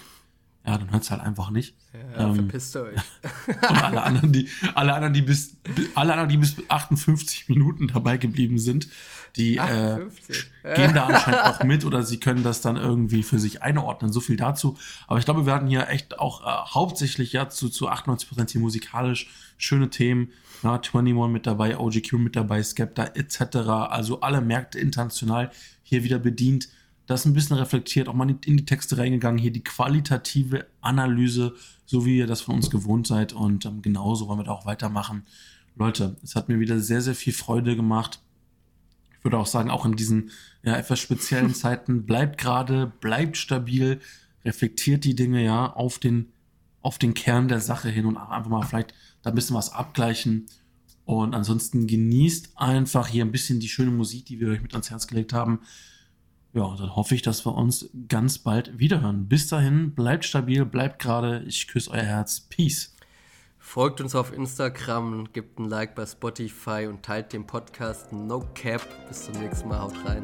[SPEAKER 1] ja, dann hört es halt einfach nicht.
[SPEAKER 2] Ja, ähm, verpisst euch.
[SPEAKER 1] und alle anderen, die, alle anderen, die bis, alle anderen, die bis 58 Minuten dabei geblieben sind, die äh, gehen da anscheinend auch mit oder sie können das dann irgendwie für sich einordnen. So viel dazu. Aber ich glaube, wir werden hier echt auch äh, hauptsächlich ja zu, zu 98 Prozent hier musikalisch schöne Themen. Ja, 21 mit dabei, OGQ mit dabei, Skepta etc. Also alle Märkte international hier wieder bedient. Das ein bisschen reflektiert, auch mal in die Texte reingegangen. Hier die qualitative Analyse, so wie ihr das von uns gewohnt seid. Und ähm, genauso wollen wir da auch weitermachen. Leute, es hat mir wieder sehr, sehr viel Freude gemacht. Ich würde auch sagen, auch in diesen ja, etwas speziellen Zeiten, bleibt gerade, bleibt stabil, reflektiert die Dinge ja auf den, auf den Kern der Sache hin und einfach mal vielleicht da ein bisschen was abgleichen. Und ansonsten genießt einfach hier ein bisschen die schöne Musik, die wir euch mit ans Herz gelegt haben. Ja, dann hoffe ich, dass wir uns ganz bald wiederhören. Bis dahin, bleibt stabil, bleibt gerade. Ich küsse euer Herz. Peace.
[SPEAKER 2] Folgt uns auf Instagram, gebt ein Like bei Spotify und teilt den Podcast No Cap. Bis zum nächsten Mal. Haut rein.